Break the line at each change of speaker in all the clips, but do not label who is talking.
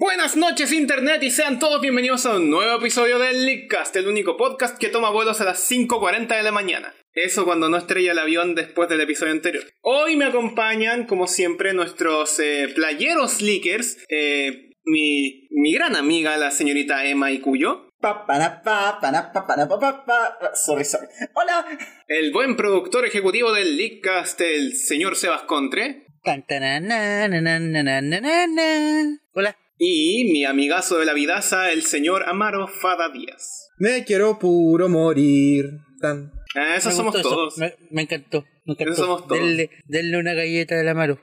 Buenas noches Internet y sean todos bienvenidos a un nuevo episodio del Leakcast, el único podcast que toma vuelos a las 5.40 de la mañana. Eso cuando no estrella el avión después del episodio anterior. Hoy me acompañan, como siempre, nuestros eh, playeros leakers, eh, mi, mi gran amiga, la señorita Emma Icuyo.
Pa, sorry, sorry. Hola.
El buen productor ejecutivo del Leakcast, el señor Sebas Contre.
Hola.
Y mi amigazo de la vidaza, el señor Amaro Fada Díaz.
Me quiero puro morir. Tan.
Ah, esos
Me
somos
eso.
todos.
Me, me encantó. Me encantó.
Esos somos todos.
Denle, denle una galleta de la Maro.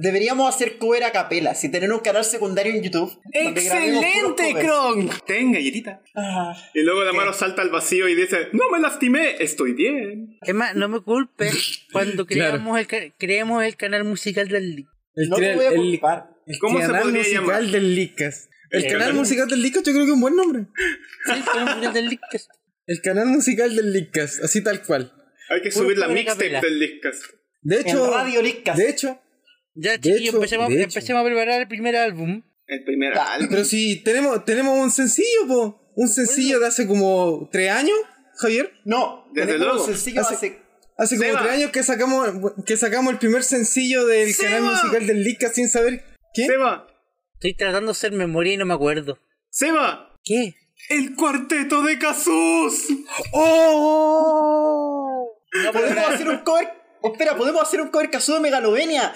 Deberíamos hacer cover a capela, si tener un canal secundario en YouTube.
¡Excelente. Kronk! Ten galletita.
Ah,
Y luego la mano salta al vacío y dice, no me lastimé, estoy bien.
Es más, no me culpes cuando
Claro.
creamos, el, ca- creemos el canal musical del.
El,
no te voy a
el-
culpar.
el
¿Cómo se
canal
podría
musical
llamar?
del Lickas. El
El
canal musical del Lickas yo creo que es un buen nombre.
Sí, el canal musical del League.
El canal musical del Lickas, así tal cual.
Hay que
Puro
subir la mixtape
capela.
del Discas.
De hecho,
en Radio Leadcast.
de hecho,
Ya, chiquillos, empecemos, empecemos a preparar el primer álbum.
El primer
Ya.
álbum.
pero si tenemos, tenemos un sencillo, po. Un sencillo de hace como tres años, Javier.
No,
Desde luego.
un sencillo
Hace-
hace...
Hace como
Seba.
tres años que sacamos, que sacamos el primer sencillo del
Seba.
canal musical del Lickas sin saber qué.
Seba,
Estoy tratando de hacer memoria y no me acuerdo.
Seba,
¿Qué?
el cuarteto de Casus.
¡Oh! No,
Podemos hacer un cover... espera, podemos hacer un cover casudo de Megalovenia.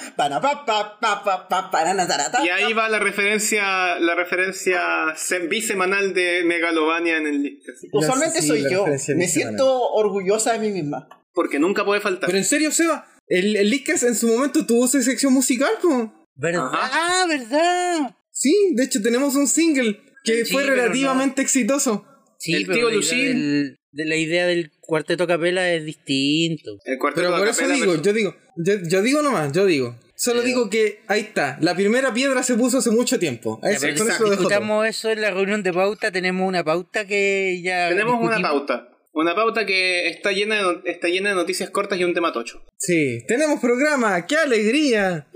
Y ahí va la referencia, la referencia sem- bisemanal de Megalovania en el Discas.
Usualmente
Sí,
soy
la
yo.
referencia
Me siento orgullosa de mí misma.
Porque nunca puede faltar.
Pero en serio, Seba, el, el Lickas en su momento tuvo su sección musical, po.
¿Verdad?
Ajá.
Ah, ¿verdad?
Sí, de hecho tenemos un single que
Sí,
fue relativamente exitoso.
Sí,
El
pero
tío
la del- de la idea del cuarteto a capela es distinto.
el cuarteto
Pero por eso
acapella
digo,
versus-
yo digo, yo, yo digo nomás, yo digo. Solo
Pero-
digo que ahí está, la primera piedra se puso hace mucho tiempo. A
Ya,
eso-
pero
con eso lo dejo todo.
discutamos eso en la reunión de pauta, tenemos una pauta que ya
Tenemos una
discutimos.
pauta. Una pauta que está llena, de, está llena de noticias cortas y un tema tocho.
Sí, tenemos programa, qué alegría.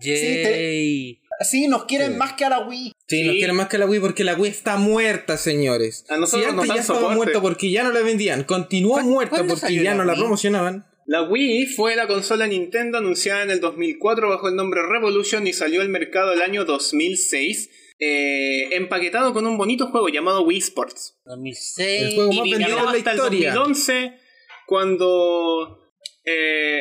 Yay.
Sí, nos quieren
Sí.
más que a la Wii.
Sí, nos
Sí.
quieren más que la Wii porque la Wii está muerta, señores.
A nosotros
si
nos
ya estaba
soporte.
muerta porque ya no la vendían, continuó
¿Cuándo-
muerta porque ya no la
Wii?
promocionaban.
La Wii fue la consola Nintendo anunciada en el 2004 bajo el nombre Revolution y salió al mercado el año 2006, eh, empaquetado con un bonito juego llamado Wii Sports.
2006.
El juego
Y
más
vivió
vendido en la
hasta el
historia.
2011 cuando eh,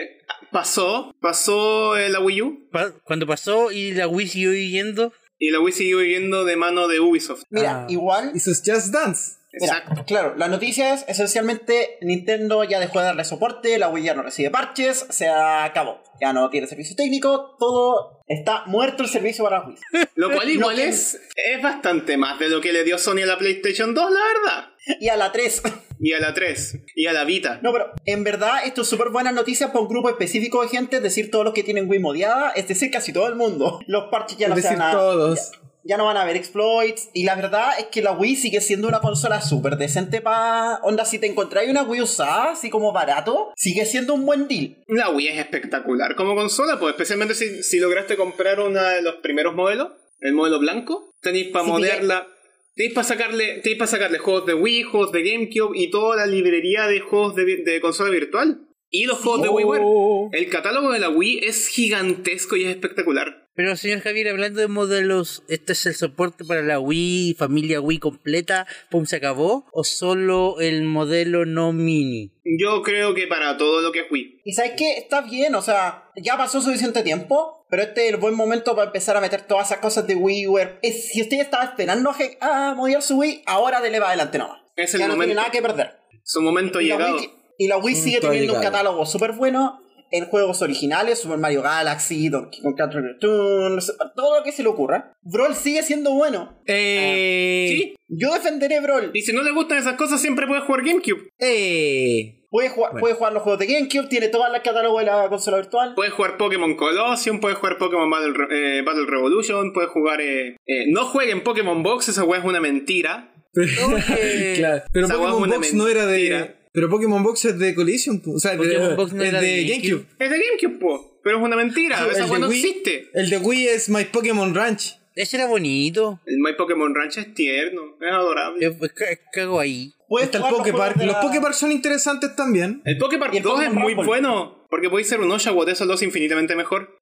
pasó, pasó eh, la Wii U
Pa- cuando pasó y la Wii siguió viviendo.
Y la Wii siguió viviendo de mano de Ubisoft.
Mira,
Ah.
igual
Y sus Just Dance.
Mira,
Exacto.
claro, la noticia es esencialmente Nintendo ya dejó de darle soporte, la Wii ya no recibe parches, se acabó. Ya no tiene servicio técnico, todo está muerto el servicio para la Wii.
Lo cual igual
Lo que-
es, es bastante más de lo que le dio Sony a la PlayStation 2, la verdad.
Y a la 3.
Y a la 3. Y a la Vita.
No, pero en verdad esto es súper buena noticia para un grupo específico de gente, es decir, todos los que tienen Wii modiada, es decir, casi todo el mundo. Los parches ya
Es
no se
decir,
van a...
todos.
Ya, ya no van a haber exploits. Y la verdad es que la Wii sigue siendo una consola súper decente para... Onda, si te encontráis una Wii usada, así como barato, sigue siendo un buen deal.
La Wii es espectacular como consola, pues especialmente si, si lograste comprar uno de los primeros modelos, el modelo blanco, tenéis para
Sí,
modearla, tenéis para sacarle, tenéis para sacarle juegos de Wii, juegos de GameCube y toda la librería de juegos de, consola virtual. Y los juegos de WiiWare.
Oh.
El catálogo de la Wii es gigantesco y es espectacular.
Pero señor Javier, hablando de modelos, ¿este es el soporte para la Wii, familia Wii completa? ¿Pum, se acabó? ¿O solo el modelo no mini?
Yo creo que para todo lo que es Wii.
Y sabes que está bien, o sea, ya pasó suficiente tiempo, pero este es el buen momento para empezar a meter todas esas cosas de WiiWare. Es- si usted estaba esperando a, ge- a modiar su Wii, ahora dele para adelante nomás.
Es el
ya no tiene nada que perder.
Su momento
Y la
llegado.
Wii, y la Wii sigue teniendo un catálogo súper bueno en juegos originales, Super Mario Galaxy, Donkey Kong Country Returns, todo lo que se le ocurra. Brawl sigue siendo bueno.
Eh,
Sí.
Yo defenderé Brawl.
Y si no le gustan esas cosas, siempre puedes jugar GameCube.
eh.
Puede jugar,
Bueno.
puede jugar los juegos de GameCube, tiene todo el catálogo de la consola virtual.
Puedes jugar Pokémon Colosseum, puedes jugar Pokémon Battle, eh, Battle Revolution, puedes jugar... eh, eh, no jueguen Pokémon Box, esa weá es una mentira.
Claro. Pero
Esa
Pokémon Box no era de. Pero Pokémon Box es de Collision, o sea, de,
Pokémon Box no
es
era
de
de
GameCube.
Es de GameCube, po. Pero es una mentira,
Sí,
esa
el
weá
de
no
Wii-
existe.
El de Wii es My Pokémon Ranch.
Ese era bonito.
El My Pokémon Ranch es tierno, es adorable.
Es, es, es cago ahí.
Puedes
Está el Poképark. Los Poképark son interesantes también.
El Poképark
Y el
2 es muy
Rumble.
bueno, porque podéis ser un Oshawott, eso lo hace infinitamente mejor.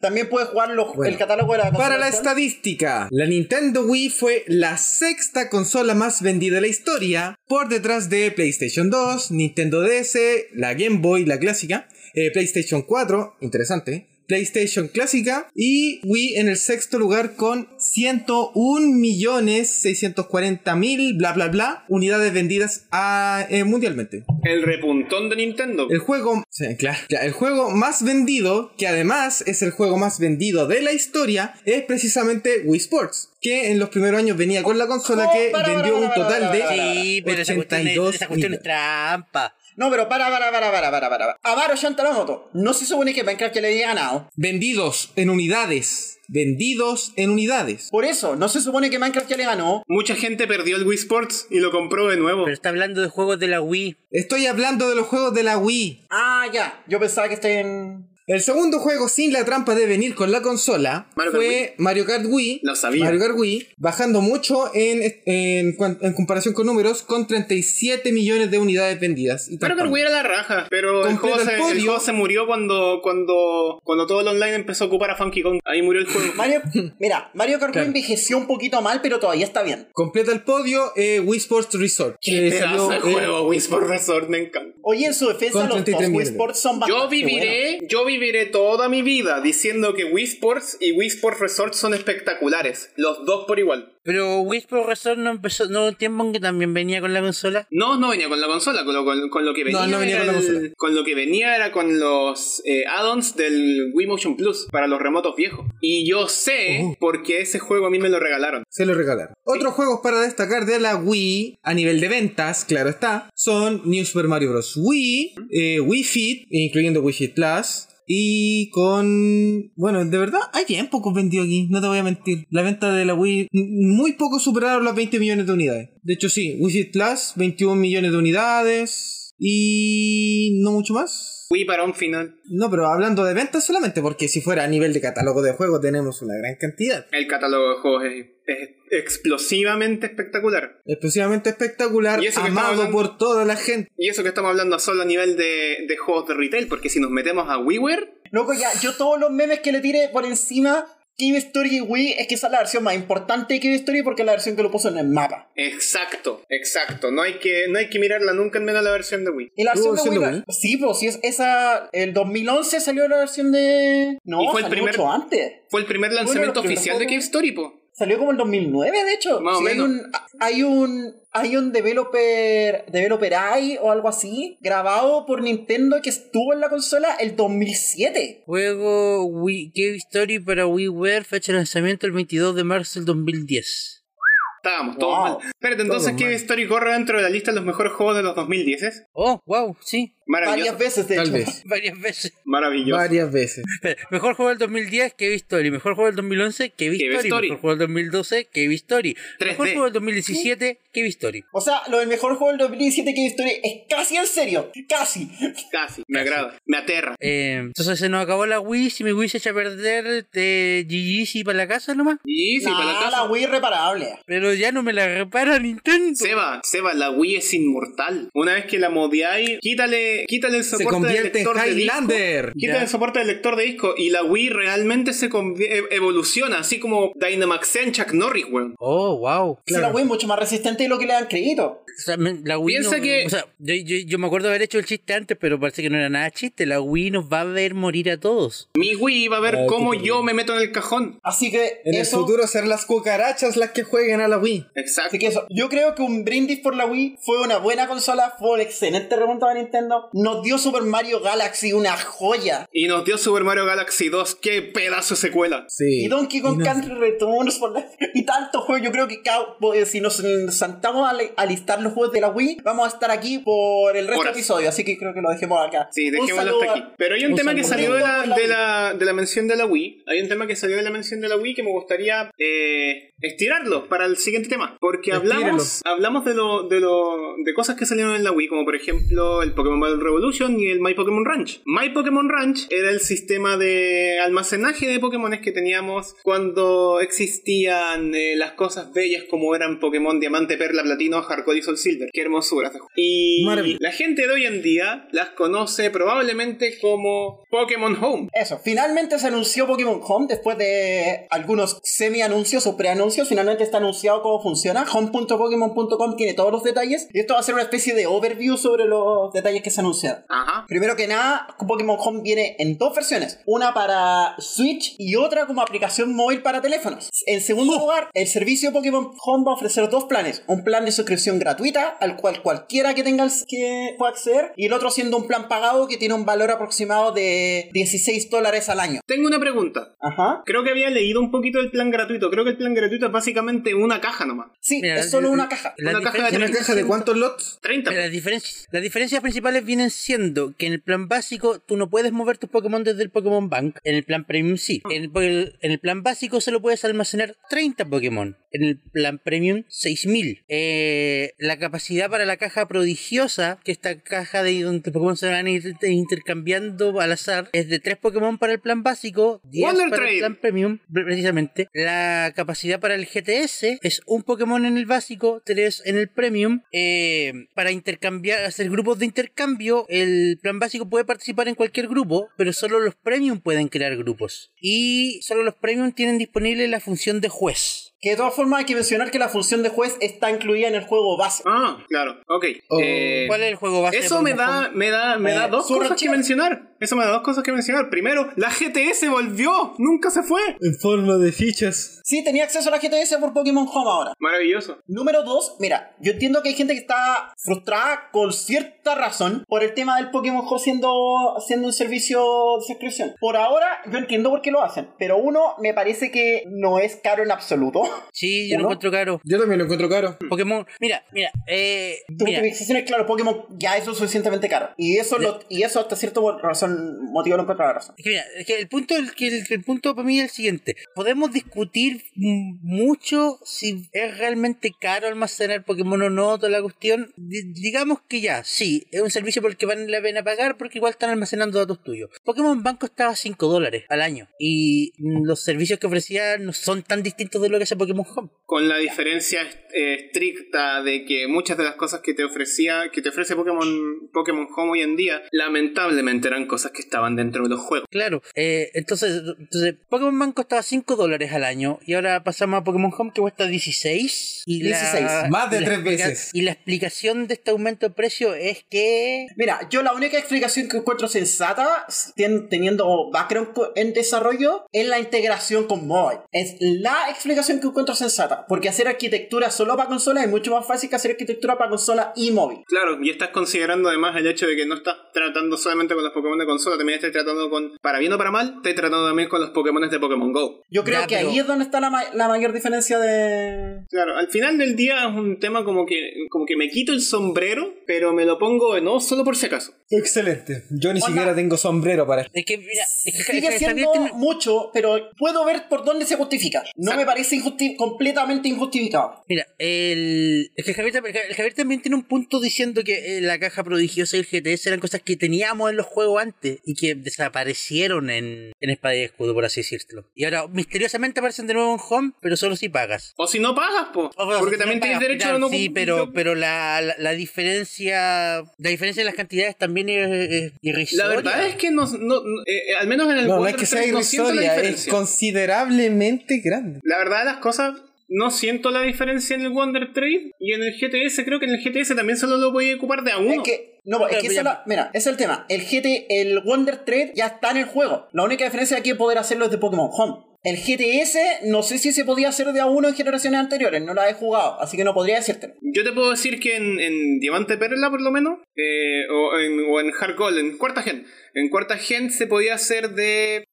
También puedes jugar los-
Bueno.
el catálogo de la
Para la estadística, la Nintendo Wii fue la sexta consola más vendida de la historia, por detrás de PlayStation 2, Nintendo DS, la Game Boy, la clásica, eh, PlayStation 4, interesante, PlayStation clásica y Wii en el sexto lugar con 101.640.000 bla bla bla unidades vendidas a- eh, mundialmente.
El repuntón de Nintendo.
El juego, sí, claro, ya, el juego más vendido, que además es el juego más vendido de la historia, es precisamente Wii Sports, que en los primeros años venía con la consola
Oh,
que
para,
vendió
para,
un total
para,
de.
Sí, pero esa cuestión, es,
82
esa cuestión es
millones.
trampa.
No, pero para, para, para, para, para, para. Amaro Shantaramoto. No se supone que Minecraft ya le había ganado.
vendidos en unidades, vendidos en unidades.
Por eso, no se supone que Minecraft ya le ganó.
Mucha gente perdió el Wii Sports y lo compró de nuevo.
Pero está hablando de juegos de la Wii.
Estoy hablando de los juegos de la Wii.
Ah, ya. Yo pensaba que en.
El segundo juego sin la trampa de venir con la consola
Mario Kart
fue Mario Kart Wii.
Lo sabía.
Mario Kart Wii, bajando mucho en, en, comparación con números, con 37 millones de unidades vendidas. Y
el
tampando.
Wii era la raja. Pero el
Completa
juego,
el
se, el juego se murió cuando, cuando, cuando todo el online empezó a ocupar a Funky Kong. Ahí murió el juego.
Mario. Mira, Mario Kart Wii
Claro.
envejeció un poquito mal, pero todavía está bien.
Completa el podio eh, Wii Sports Resort. que
Pedazo
salió,
de
eh,
juego, Wii Sports Resort, me encanta.
Oye, en su defensa, los dos
33
Wii. Sports son bastante
Yo viviré, yo viviré toda mi vida diciendo que Wii Sports y Wii Sports Resort son espectaculares. Los dos por igual.
Pero Wii Sports Resort no empezó, no hubo tiempo en que también venía con la consola.
No, no venía con la consola, con lo, con- con lo que venía.
No, no venía con la
el-
consola.
con lo que venía era con los eh, add-ons del Wii Motion Plus para los remotos viejos. Y yo sé,
Oh.
porque ese juego a mí me lo regalaron.
Se lo regalaron. Otros juegos para destacar de la Wii, a nivel de ventas, claro está, son New Super Mario Bros. Wii, eh, Wii Fit, incluyendo Wii Fit Plus, y con... Bueno, de verdad, hay bien pocos vendidos aquí, no te voy a mentir. La venta de la Wii, muy poco superaron las 20 millones de unidades. De hecho, sí, Wii Plus, 21 millones de unidades, y... no mucho más.
Wii para un final.
No, pero hablando de ventas solamente, porque si fuera a nivel de catálogo de juegos tenemos una gran cantidad.
El catálogo de juegos es, es explosivamente espectacular.
Exclusivamente espectacular,
Y eso que
amado
estamos hablando-
por toda la gente.
Y eso que estamos hablando solo a nivel de, de juegos de retail, porque si nos metemos a WiiWare,
Loco, ya, yo todos los memes que le tiré por encima, Cave Story y Wii, es que esa es la versión más importante de Cave Story porque es la versión que lo puso en el mapa.
exacto, exacto. No hay que, no hay que mirarla nunca en menos la versión de Wii.
Y la versión de
¿Tuvo
Wii,
de
sí, pues si es esa, el 2011 salió la versión de... No,
Y fue el
salió
primer-
mucho antes.
Fue el primer lanzamiento oficial de Cave Story, po.
Salió como el 2009, de hecho.
Más o
Sí, hay
menos.
un, hay un hay un developer developer AI o algo así grabado por Nintendo que estuvo en la consola el 2007.
Juego Wii Cave Story para WiiWare, fecha de lanzamiento el 22 de marzo del 2010.
Estábamos todos
Wow.
mal. Espérate, entonces Cave. Story corre dentro de la lista de los mejores juegos de los 2010.
Oh, wow, sí.
Varias veces, de
Tal
hecho.
vez.
varias veces.
Maravilloso.
Varias veces.
Mejor juego del 2010, Cave Story. Mejor juego del 2011, Cave
Cave
Story.
Story.
Mejor juego del 2012, Cave Story.
3D.
Mejor juego del 2017, Cave Story.
O sea, lo del mejor juego del 2017 que Story es casi en serio. Casi.
Casi. Me agrada. Me aterra.
Eh, entonces se nos acabó la Wii. Si mi Wii se echa a perder, de GG y para la casa nomás.
Y sí,
Nah,
para la
la,
casa.
Wii reparable.
Pero ya no me la repara Nintendo.
Seba, Seba, la Wii es inmortal. Una vez que la modiáis, quítale, quítale el
Se
soporte del
convierte en
lector de disco.
Highlander.
Quítale el soporte del lector de disco y la Wii realmente se e- evoluciona, así como Dynamaxea en Chuck Norris, weón.
Oh, wow.
Si la Wii es mucho más resistente de lo que le dan crédito.
O sea, me- la Wii
Piensa
no-
que-
O sea, yo, yo, yo me acuerdo haber hecho el chiste antes, pero parece que no era nada chiste. La Wii nos va a ver morir a todos.
Mi Wii va a ver
Ay,
cómo yo me meto en el cajón.
Así que
En
eso.
el futuro serán las cucarachas las que jueguen a la Wii.
Exacto.
Así que eso, yo creo que un brindis por la Wii fue una buena consola, fue un excelente remontado de Nintendo. Nos dio Super Mario Galaxy, una joya.
Y nos dio Super Mario Galaxy 2. ¡Qué pedazo de secuela!
Sí.
Y Donkey Kong
Y no-
Country Returns por la- y tantos juegos. Yo creo que cada- pues, si nos sentamos a, le- a listar los juegos de la Wii, vamos a estar aquí por el resto del episodio. Así que creo que lo dejemos acá.
Sí, dejémoslo hasta aquí. Pero hay un,
un
tema que salió de la, de, la, de la mención de la Wii. Hay un tema que salió de la mención de la Wii que me gustaría eh, estirarlo para el siguiente tema. Porque hablamos, hablamos de, lo, de, lo, de cosas que salieron en la Wii, como por ejemplo el Pokémon Revolution y el My Pokémon Ranch. My Pokémon Ranch era el sistema de almacenaje de Pokémones que teníamos cuando existían eh, las cosas bellas como eran Pokémon Diamante, Perla, Platino, Hardcore y Soul Silver. Qué juego. Y
Maravilla.
la gente de hoy en día las conoce probablemente como Pokémon Home.
Eso, finalmente se anunció Pokémon Home después de algunos semi-anuncios o pre-anuncios. Finalmente está anunciado cómo funciona. Home.pokemon.com tiene todos los detalles. Y esto va a ser una especie de overview sobre los detalles que se anunciaron.
Ajá.
Primero que nada, Pokémon Home viene en dos versiones. Una para Switch y otra como aplicación móvil para teléfonos. En segundo lugar, el servicio Pokémon Home va a ofrecer dos planes. Un plan de suscripción gratuita, al cual cualquiera que tenga el- que pueda acceder. Y el otro siendo un plan pagado que tiene un valor aproximado de 16 dólares al año.
Tengo una pregunta.
Ajá.
Creo que había leído un poquito del plan gratuito. Creo que el plan gratuito es básicamente una caja nomás.
Sí,
Mira,
es solo
la-
una caja.
la
Una caja de
diferencia-
¿Una caja de cuántos lots?
30.
Las diferencias, las diferencias principales vienen siendo que en el plan básico tú no puedes mover tus Pokémon desde el Pokémon Bank. En el plan Premium sí. En el, en el plan básico solo puedes almacenar 30 Pokémon. En el plan Premium 6000. Eh, la capacidad para la caja prodigiosa, que esta caja de donde Pokémon se van a ir intercambiando al azar, es de 3 Pokémon para el plan básico, 10
Wonder
para
Trade.
el plan Premium, pre- precisamente. La capacidad para el GTS es un Pokémon en el básico, 3 en el Premium. Eh, para intercambiar, hacer grupos de intercambio, el plan básico puede participar en cualquier grupo, pero solo los Premium pueden crear grupos. Y solo los Premium tienen disponible la función de juez.
Que de todas formas hay que mencionar que la función de juez está incluida en el juego base.
Ah, claro. Ok.
Oh.
Eh,
¿Cuál es el juego base?
eso me da,
Home?
me da, me da
Eh,
dos cosas que mencionar. Eso me da dos cosas que mencionar. Primero, la GTS volvió. Nunca se fue.
En forma de fichas.
Sí, tenía acceso a la GTS por Pokémon Home ahora.
Maravilloso.
Número dos, mira, yo entiendo que hay gente que está frustrada con cierta razón por el tema del Pokémon Go siendo, siendo un servicio de suscripción. Por ahora, yo entiendo por qué lo hacen, pero uno, me parece que no es caro en absoluto.
Sí, yo lo encuentro caro.
Yo también lo encuentro caro.
Pokémon, mira, mira, eh,
Tu
mira,
utilización es claro, Pokémon ya es lo suficientemente caro. Y eso, lo, y eso hasta cierto razón, motivo lo encuentro la razón.
Es que mira, es que el punto, el, que el, el punto para mí es el siguiente. Podemos discutir mucho si es realmente caro almacenar Pokémon o no, toda la cuestión. Di- digamos que ya, sí, es un servicio por el que vale la pena pagar porque igual están almacenando datos tuyos. Pokémon Bank costaba 5 dólares al año y los servicios que ofrecía no son tan distintos de lo que hace Pokémon Home.
Con la diferencia eh, estricta de que muchas de las cosas que te ofrecía, que te ofrece Pokémon, Pokémon Home hoy en día, lamentablemente eran cosas que estaban dentro de los juegos.
Claro, eh, entonces, entonces Pokémon Bank costaba 5 dólares al año y ahora pasamos a Pokémon Home que cuesta 16. Y la-
16.
Más de
y la
tres
explica-
veces.
Y la explicación de este aumento de precio es que...
Mira, yo la única explicación que encuentro sensata, teniendo background en desarrollo, es la integración con mobile. Es la explicación que encuentro sensata. Porque hacer arquitectura solo para consola es mucho más fácil que hacer arquitectura para consola y móvil.
Claro, y estás considerando además el hecho de que no estás tratando solamente con los Pokémon de consola, también estás tratando con, para bien o para mal, estás tratando también con los Pokémon de Pokémon Go.
Yo creo
Ya,
que
pero-
ahí es donde está la, ma- la mayor diferencia de...
Claro, al final del día es un tema como que, como que me quito el sombrero, pero me lo pongo no solo por si acaso.
Excelente. Yo ni
Onda.
siquiera tengo sombrero para esto.
Es que, mira, es que
Sigue
Javier
siendo
tiene-
mucho, pero puedo ver por dónde se justifica. No me parece injusti- completamente injustificado.
Mira, el, es que Javier, también- el Javier también tiene un punto diciendo que eh, la caja prodigiosa y el GTS eran cosas que teníamos en los juegos antes y que desaparecieron en, en Espada y Escudo, por así decirlo. Y ahora misteriosamente aparecen de nuevo en Home, pero solo si pagas.
O si no pagas, po.
O,
porque
si
también
no
tienes
pagas,
derecho a no
Sí, pero, pero la, la, la diferencia la diferencia en las cantidades también es, es
La
irrisoria.
verdad es que no, no- no- eh, al menos en el
No, no
Wonder
es que sea
3 no siento la
irrisoria, es considerablemente grande.
La verdad de las cosas, no siento la diferencia en el Wonder Trade y en el GTS. Creo que en el GTS también solo lo voy a ocupar de a uno.
Es que, no, es que es mira, ese es el tema. El GT, el Wonder Trade ya está en el juego. La única diferencia aquí es poder hacerlo desde Pokémon Home. El GTS, no sé si se podía hacer de a uno en generaciones anteriores, no la he jugado, así que no podría decírtelo.
Yo te puedo decir que en, en Diamante Perla, por lo menos, eh, o, en, o en Hard Gold, en cuarta gen, en cuarta gen se podía hacer de.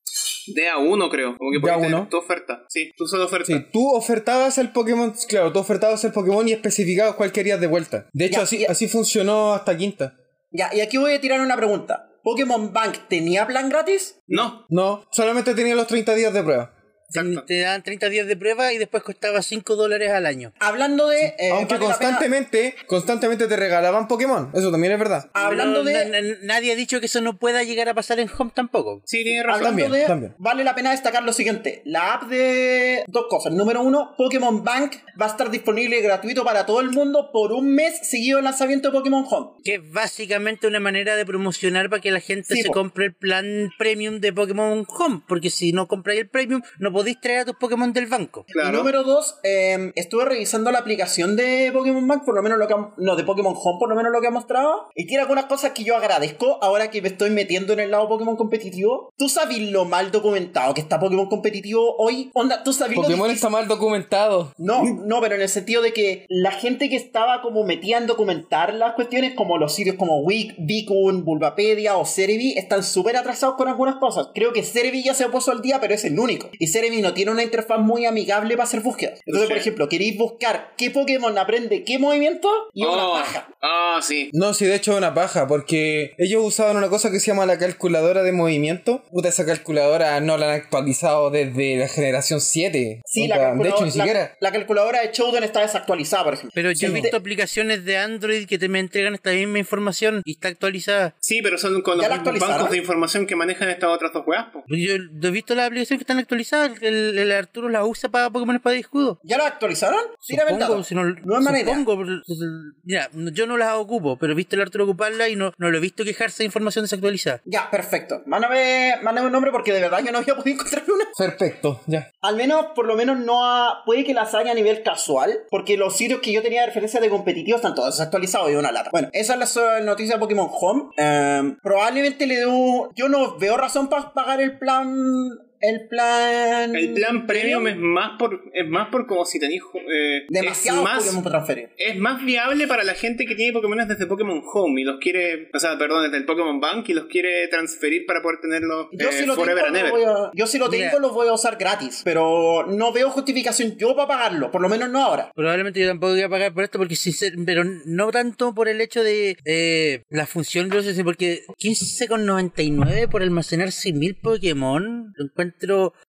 de a uno, creo. Como que
De
podías
A1.
tener tu oferta. Sí, tu solo oferta.
Sí, tú ofertabas el Pokémon, claro, tú ofertabas el Pokémon y especificabas cuál querías de vuelta. De hecho,
Ya,
así,
ya.
así funcionó hasta quinta.
Ya, y aquí voy a tirar una pregunta. ¿Pokémon Bank tenía plan gratis?
No,
No, solamente tenía los 30 días de prueba.
Te,
Exacto.
te dan 30 días de prueba y después costaba 5 dólares al año.
Hablando de. eh,
Aunque
vale
constantemente, constantemente te regalaban Pokémon. Eso también es verdad.
Hablando
Pero
de.
na- na- nadie ha dicho que eso no pueda llegar a pasar en Home tampoco.
Sí, tiene razón.
Hablando
También,
de,
también.
vale la pena destacar lo siguiente. La app de dos cosas. Número uno, Pokémon Bank va a estar disponible gratuito para todo el mundo por un mes seguido del lanzamiento de Pokémon Home.
Que es básicamente una manera de promocionar para que la gente
Sí,
se
po.
compre el plan premium de Pokémon Home. Porque si no compráis el premium, no podéis traer a tus Pokémon del banco.
Y número dos, eh, estuve revisando la aplicación de Pokémon Bank, por lo menos lo que ha- no, de Pokémon Home, por lo menos lo que ha mostrado. Y tiene algunas cosas que yo agradezco ahora que me estoy metiendo en el lado Pokémon competitivo. ¿Tú sabes lo mal documentado que está Pokémon competitivo hoy? Onda, ¿tú sabes lo
Pokémon está mal documentado.
No, no, pero en el sentido de que la gente que estaba como metida en documentar las cuestiones, como los sitios como Wik, Vicun, Bulbapedia o Cerebi, están súper atrasados con algunas cosas. Creo que Cerebi ya se puso al día, pero es el único. Y Cerebi no tiene una interfaz muy amigable para hacer búsquedas. Entonces, por ejemplo, queréis buscar qué Pokémon aprende qué movimiento y es una
Oh,
paja.
Ah, sí.
No, sí, de hecho es una paja, porque ellos usaban una cosa que se llama la calculadora de movimiento. Puta, esa calculadora no la han actualizado desde la generación 7.
Sí, la, calculadora,
de hecho, ni
la-
siquiera.
la calculadora de está desactualizada, por ejemplo.
Pero yo he
Sí.
visto aplicaciones de Android que te me entregan esta misma información y está actualizada.
Sí, pero son con los bancos de información que manejan estas otras dos weas,
yo he visto las aplicaciones que están actualizadas. El, el Arturo las usa para Pokémon Espada y Escudo.
¿Ya la actualizaron? Tírame
Supongo, si no,
no es mala idea.
supongo, mira, yo no las ocupo, pero he visto el Arturo ocuparla y no, no lo he visto quejarse de información desactualizada.
Ya, perfecto. Mándame, mándame un nombre porque de verdad yo no había podido encontrar una.
Perfecto, ya.
Al menos, por lo menos, no ha... puede que las haya a nivel casual, porque los sitios que yo tenía de referencia de competitivos están todos desactualizados y una lata. Bueno, esa es la so- noticia de Pokémon Home. Em, probablemente le debo... Yo no veo razón para pagar el plan... El plan...
El plan premium es más por es más por como si tenéis eh,
Demasiado
es más
Pokémon para transferir.
es más viable para la gente que tiene Pokémon desde Pokémon Home y los quiere, o sea, perdón, desde el Pokémon Bank y los quiere transferir para poder tenerlos
Yo
eh,
si lo tengo,
forever and
lo
ever.
a- yo si lo tengo, lo voy a usar gratis, pero no veo justificación yo para pagarlo, por lo menos no ahora.
Probablemente yo tampoco voy a pagar por esto, porque sincer- pero no tanto por el hecho de eh, la función los sino porque 15,99 por almacenar 6.000 Pokémon, lo encuentro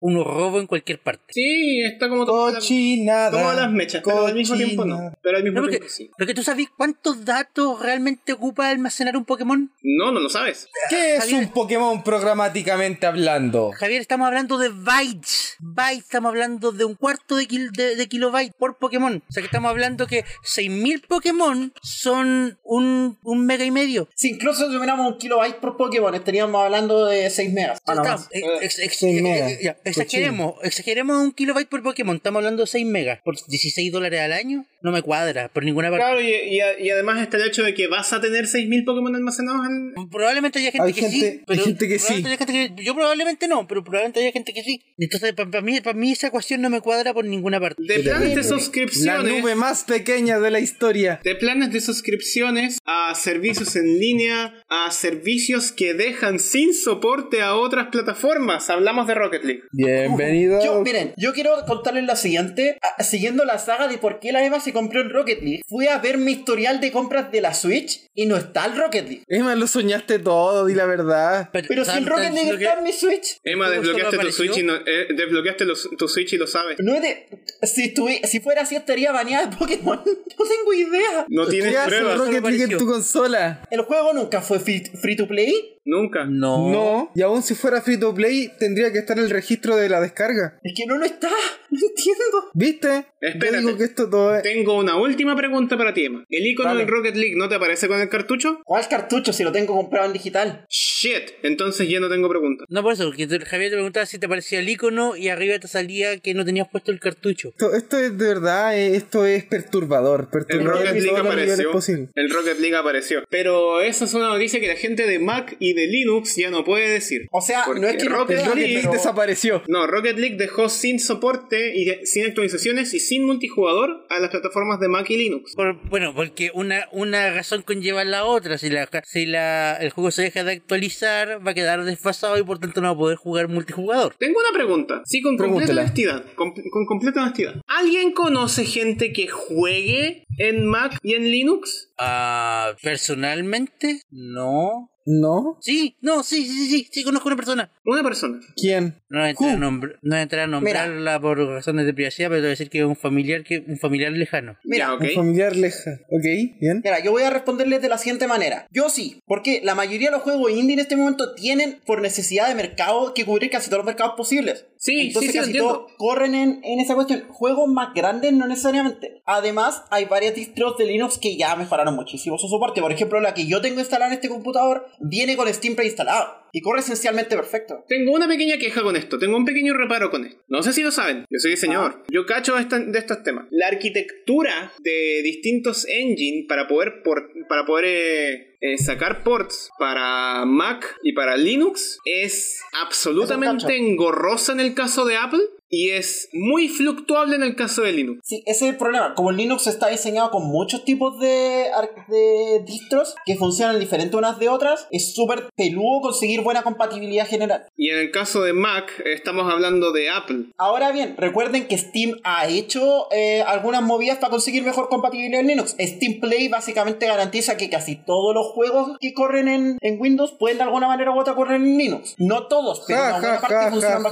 un robo en cualquier parte.
Sí, está como todas las-
Cochinada.
todas las mechas, pero al mismo tiempo no. Pero al mismo
No, porque,
tiempo sí.
porque tú sabes cuántos datos realmente ocupa almacenar un Pokémon.
No, no lo sabes.
¿Qué es
Javier-
un Pokémon programáticamente hablando?
Javier, estamos hablando de bytes. Bytes, estamos hablando de un cuarto de, kil- de, de kilobyte por Pokémon. O sea que estamos hablando que 6.000 Pokémon son un, un mega y medio.
Si incluso si tuviéramos un kilobyte por Pokémon, estaríamos hablando de 6 megas. Ah, no,
Estamos-
más.
ex- ex- ex-
seis
ex-
megas.
ya, exageremos, exageremos un kilobyte por Pokémon. Estamos hablando de 6 megas. Por 16 dólares al año, no me cuadra por ninguna parte.
Claro, y, y- y además está el hecho de que vas a tener 6.000 Pokémon almacenados en...
Probablemente haya gente
Hay
que
gente-
sí.
hay
pero
gente que sí.
gente que- yo probablemente no, pero probablemente haya gente que sí. Entonces, para mí, para mí esa ecuación no me cuadra por ninguna parte.
De planes de
La
suscripciones...
nube más pequeña de la historia.
De planes de suscripciones a servicios en línea, a servicios que dejan sin soporte a otras plataformas. Hablamos de Rocket League.
Bienvenido.
Yo, miren, yo quiero contarles la siguiente. Siguiendo la saga de por qué la Eva se compró el Rocket League, fui a ver mi historial de compras de la Switch y no está el Rocket League.
Emma, lo soñaste todo, di la verdad.
Pero si
¿sabes-
el Rocket League
lo
está en mi Switch.
Emma,
¿Cómo
desbloqueaste tu Switch y no, eh, desbloqueaste los- tu Switch y lo sabes.
No es de. Si, estuvi- si fuera así, estaría baneada de Pokémon. No tengo idea.
No tienes
¿Qué hace el
pruebas.
Rocket League en tu consola?
El juego nunca fue free to play.
Nunca.
No.
No. Y aún si fuera free to play, tendría que estar el registro de la descarga.
Es que no lo está. No entiendo.
¿Viste?
Espérate.
Yo digo que esto todo es...
Tengo una última pregunta para ti, Emma. ¿El icono
Dale.
del Rocket League no te aparece con el cartucho?
¿Cuál cartucho si lo tengo comprado en digital?
Shit, entonces ya no tengo preguntas.
No por eso, porque Javier te preguntaba si te parecía el icono y arriba te salía que no tenías puesto el cartucho.
Esto, esto es de verdad, eh, esto es perturbador.
El
Perturbador
Rocket
en
League apareció. El Rocket League apareció. Pero esa es una noticia que la gente de Mac y de Linux ya no puede decir.
O sea,
Porque
no es que no
Rocket League
pero-
desapareció.
No, Rocket League dejó sin soporte y sin actualizaciones y sin multijugador a las plataformas de Mac y Linux.
Por- bueno, porque una, una razón conlleva la otra. Si, la, si la, el juego se deja de actualizar, va a quedar desfasado y por tanto no va a poder jugar multijugador.
Tengo una pregunta. Sí, con completa honestidad. Con, con completa honestidad. ¿Alguien conoce gente que juegue en Mac y en Linux?
Ah, personalmente, no.
No.
Sí, no, sí, sí, sí, sí, sí, conozco una persona.
Una persona.
¿Quién?
No voy a entrar, a,
Who?
nombr- no voy a nombrarla por razones de privacidad, pero te voy a decir que es un familiar, que, un familiar lejano.
Mira,
Ya, ok.
Un familiar lejano. Ok, bien.
Mira, yo voy a responderles de la siguiente manera. Yo sí, porque la mayoría de los juegos indie en este momento tienen por necesidad de mercado que cubrir casi todos los mercados posibles.
Sí,
Entonces
sí, sí,
casi
entiendo.
todos corren en, en esa cuestión. Juegos más grandes no necesariamente. Además, hay varias distros de Linux que ya mejoraron muchísimo su soporte. Por ejemplo, la que yo tengo instalada en este computador viene con Steam preinstalado y corre esencialmente perfecto.
Tengo una pequeña queja con esto, tengo un pequeño reparo con esto. No sé si lo saben, yo soy diseñador. Yo cacho esta- de estos temas. La arquitectura de distintos engines para poder, por- para poder eh, eh, sacar ports para Mac y para Linux es absolutamente engorrosa en el caso de Apple y es muy fluctuable en el caso de Linux.
Sí, ese es el problema. Como el Linux está diseñado con muchos tipos de, ar- de distros que funcionan diferentes unas de otras, es súper peludo conseguir buena compatibilidad general.
Y en el caso de Mac estamos hablando de Apple.
Ahora bien, recuerden que Steam ha hecho eh, algunas movidas para conseguir mejor compatibilidad en Linux. Steam Play básicamente garantiza que casi todos los juegos que corren en, en Windows pueden de alguna manera u otra correr en Linux. No todos, pero
Ja,
una buena
ja,
parte
ja,
funcionan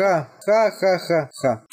ja, ja, ja, ja.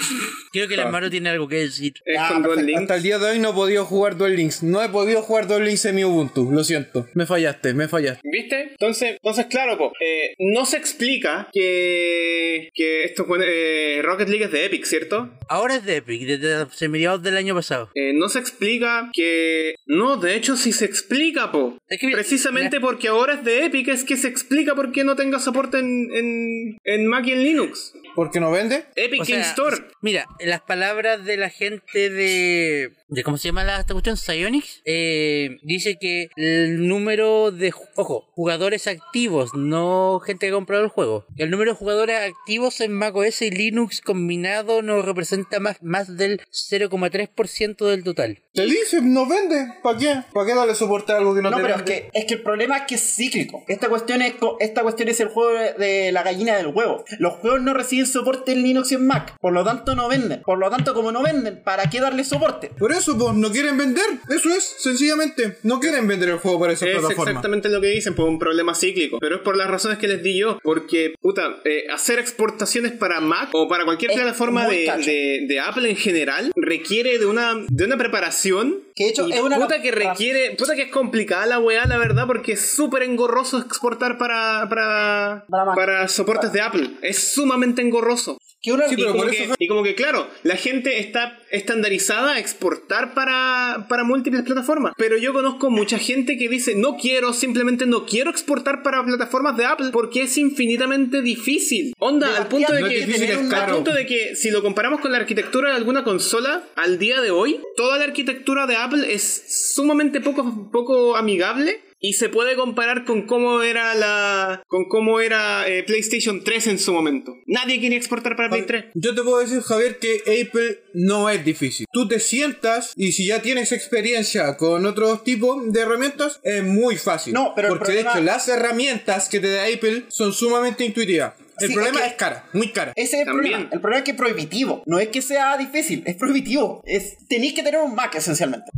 Creo que el Amaro tiene algo que decir.
Es
Ah,
con. Links.
Hasta el día de hoy no he podido jugar Duel Links. No he podido jugar Duel Links en mi Ubuntu. Lo siento. Me fallaste, me fallaste.
¿Viste? Entonces, entonces claro, po, eh, no se explica que, que esto fue, eh, Rocket League es de Epic, ¿cierto?
Ahora es de Epic, desde mediados del año pasado.
Eh, no se explica que... No, de hecho sí se explica, po.
Es que
Precisamente porque ahora es de Epic es que se explica por qué no tenga soporte en, en, en Mac y en Linux.
¿Por qué no vende?
Epic
O sea,
Game Store.
Mira, las palabras de la gente de. de ¿Cómo se llama la, esta cuestión? Psyonix. eh, dice que el número de. Ojo, jugadores activos, no gente que ha comprado el juego. El número de jugadores activos en macOS y Linux combinado no representa más, más del 0,3% del total.
Te dice, no vende. ¿Para qué? ¿Para qué darle soporte a algo que no,
No,
te
pero es que, es que el problema es que es cíclico. Esta cuestión es, esta cuestión es el juego de, de la gallina del huevo. Los juegos no reciben soporte en Linux y en Mac. Por lo tanto, no venden. Por lo tanto, como no venden, ¿para qué darle soporte?
Por eso, pues, no quieren vender. Eso es, sencillamente. No quieren vender el juego para esa
Es
plataforma.
exactamente lo que dicen, por un problema cíclico. Pero es por las razones que les di yo. Porque, puta, eh, hacer exportaciones para Mac o para cualquier
Es
plataforma de, de- de Apple en general requiere de una, de una preparación.
Que de hecho
y
es una-
Puta que requiere. Puta que es complicada la weá, la verdad, porque es súper engorroso exportar para, para,
para
soportes de Apple. Es sumamente engorroso.
Que una-
Sí,
Y como, que,
eso-
y como que, claro, la gente está estandarizada a exportar para, para múltiples plataformas. Pero yo conozco mucha gente que dice, no quiero, simplemente no quiero exportar para plataformas de Apple porque es infinitamente difícil. Onda, al punto de
no
que,
difícil,
al punto de que si lo comparamos con la arquitectura de alguna consola, al día de hoy, toda la arquitectura de Apple es sumamente poco, poco amigable y se puede comparar con cómo era la con cómo era eh, PlayStation 3 en su momento. Nadie quería exportar para Play 3.
Yo te puedo decir, Javier, que Apple no es difícil. Tú te sientas y si ya tienes experiencia con otros tipos de herramientas, es muy fácil.
No, pero
Porque
problema-
de hecho las herramientas que te da Apple son sumamente intuitivas. El
Sí,
problema
es
es,
que-
cara, muy cara.
Ese es el
También.
problema. El problema es que es prohibitivo. No es que sea difícil, es prohibitivo. Es, tenéis que tener un Mac esencialmente.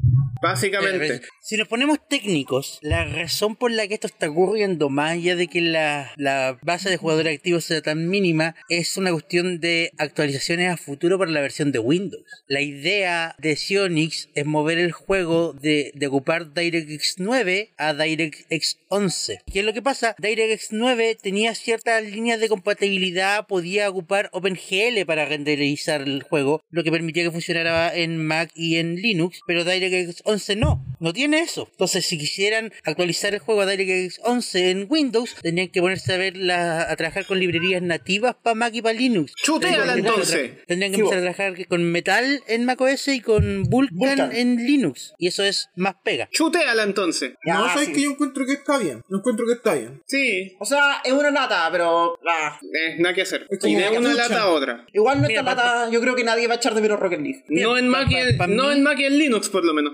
Básicamente.
Si nos ponemos técnicos, la razón por la que esto está ocurriendo, más allá de que la, la base de jugadores activos sea tan mínima, es una cuestión de actualizaciones a futuro para la versión de Windows. La idea de Sionix es mover el juego de, de ocupar DirectX 9 a DirectX 11. ¿Qué es lo que pasa? DirectX 9 tenía ciertas líneas de compatibilidad, podía ocupar OpenGL para renderizar el juego, lo que permitía que funcionara en Mac y en Linux, pero DirectX 11 no, no tiene eso. Entonces, si quisieran actualizar el juego a DirectX 11 en Windows, tendrían que ponerse a ver la- a trabajar con librerías nativas para Mac y para Linux.
Chutéala,
Tendrían que empezar a
entonces.
Tendrían que empezar a trabajar con Metal en macOS y con Vulkan,
Vulkan.
en Linux. Y eso es más pega.
Chutéala entonces.
Ya,
no, sabes
sí.
que yo encuentro que está bien. No encuentro que está bien.
Sí.
O sea, es una lata, pero. ah,
Eh, nada que hacer.
Es
Y de una lata a otra.
igual no
pa-
lata. Yo creo que nadie va a echar de menos Rocket League.
Mira,
No en, Mac y en- no en Mac y en Linux, por lo menos.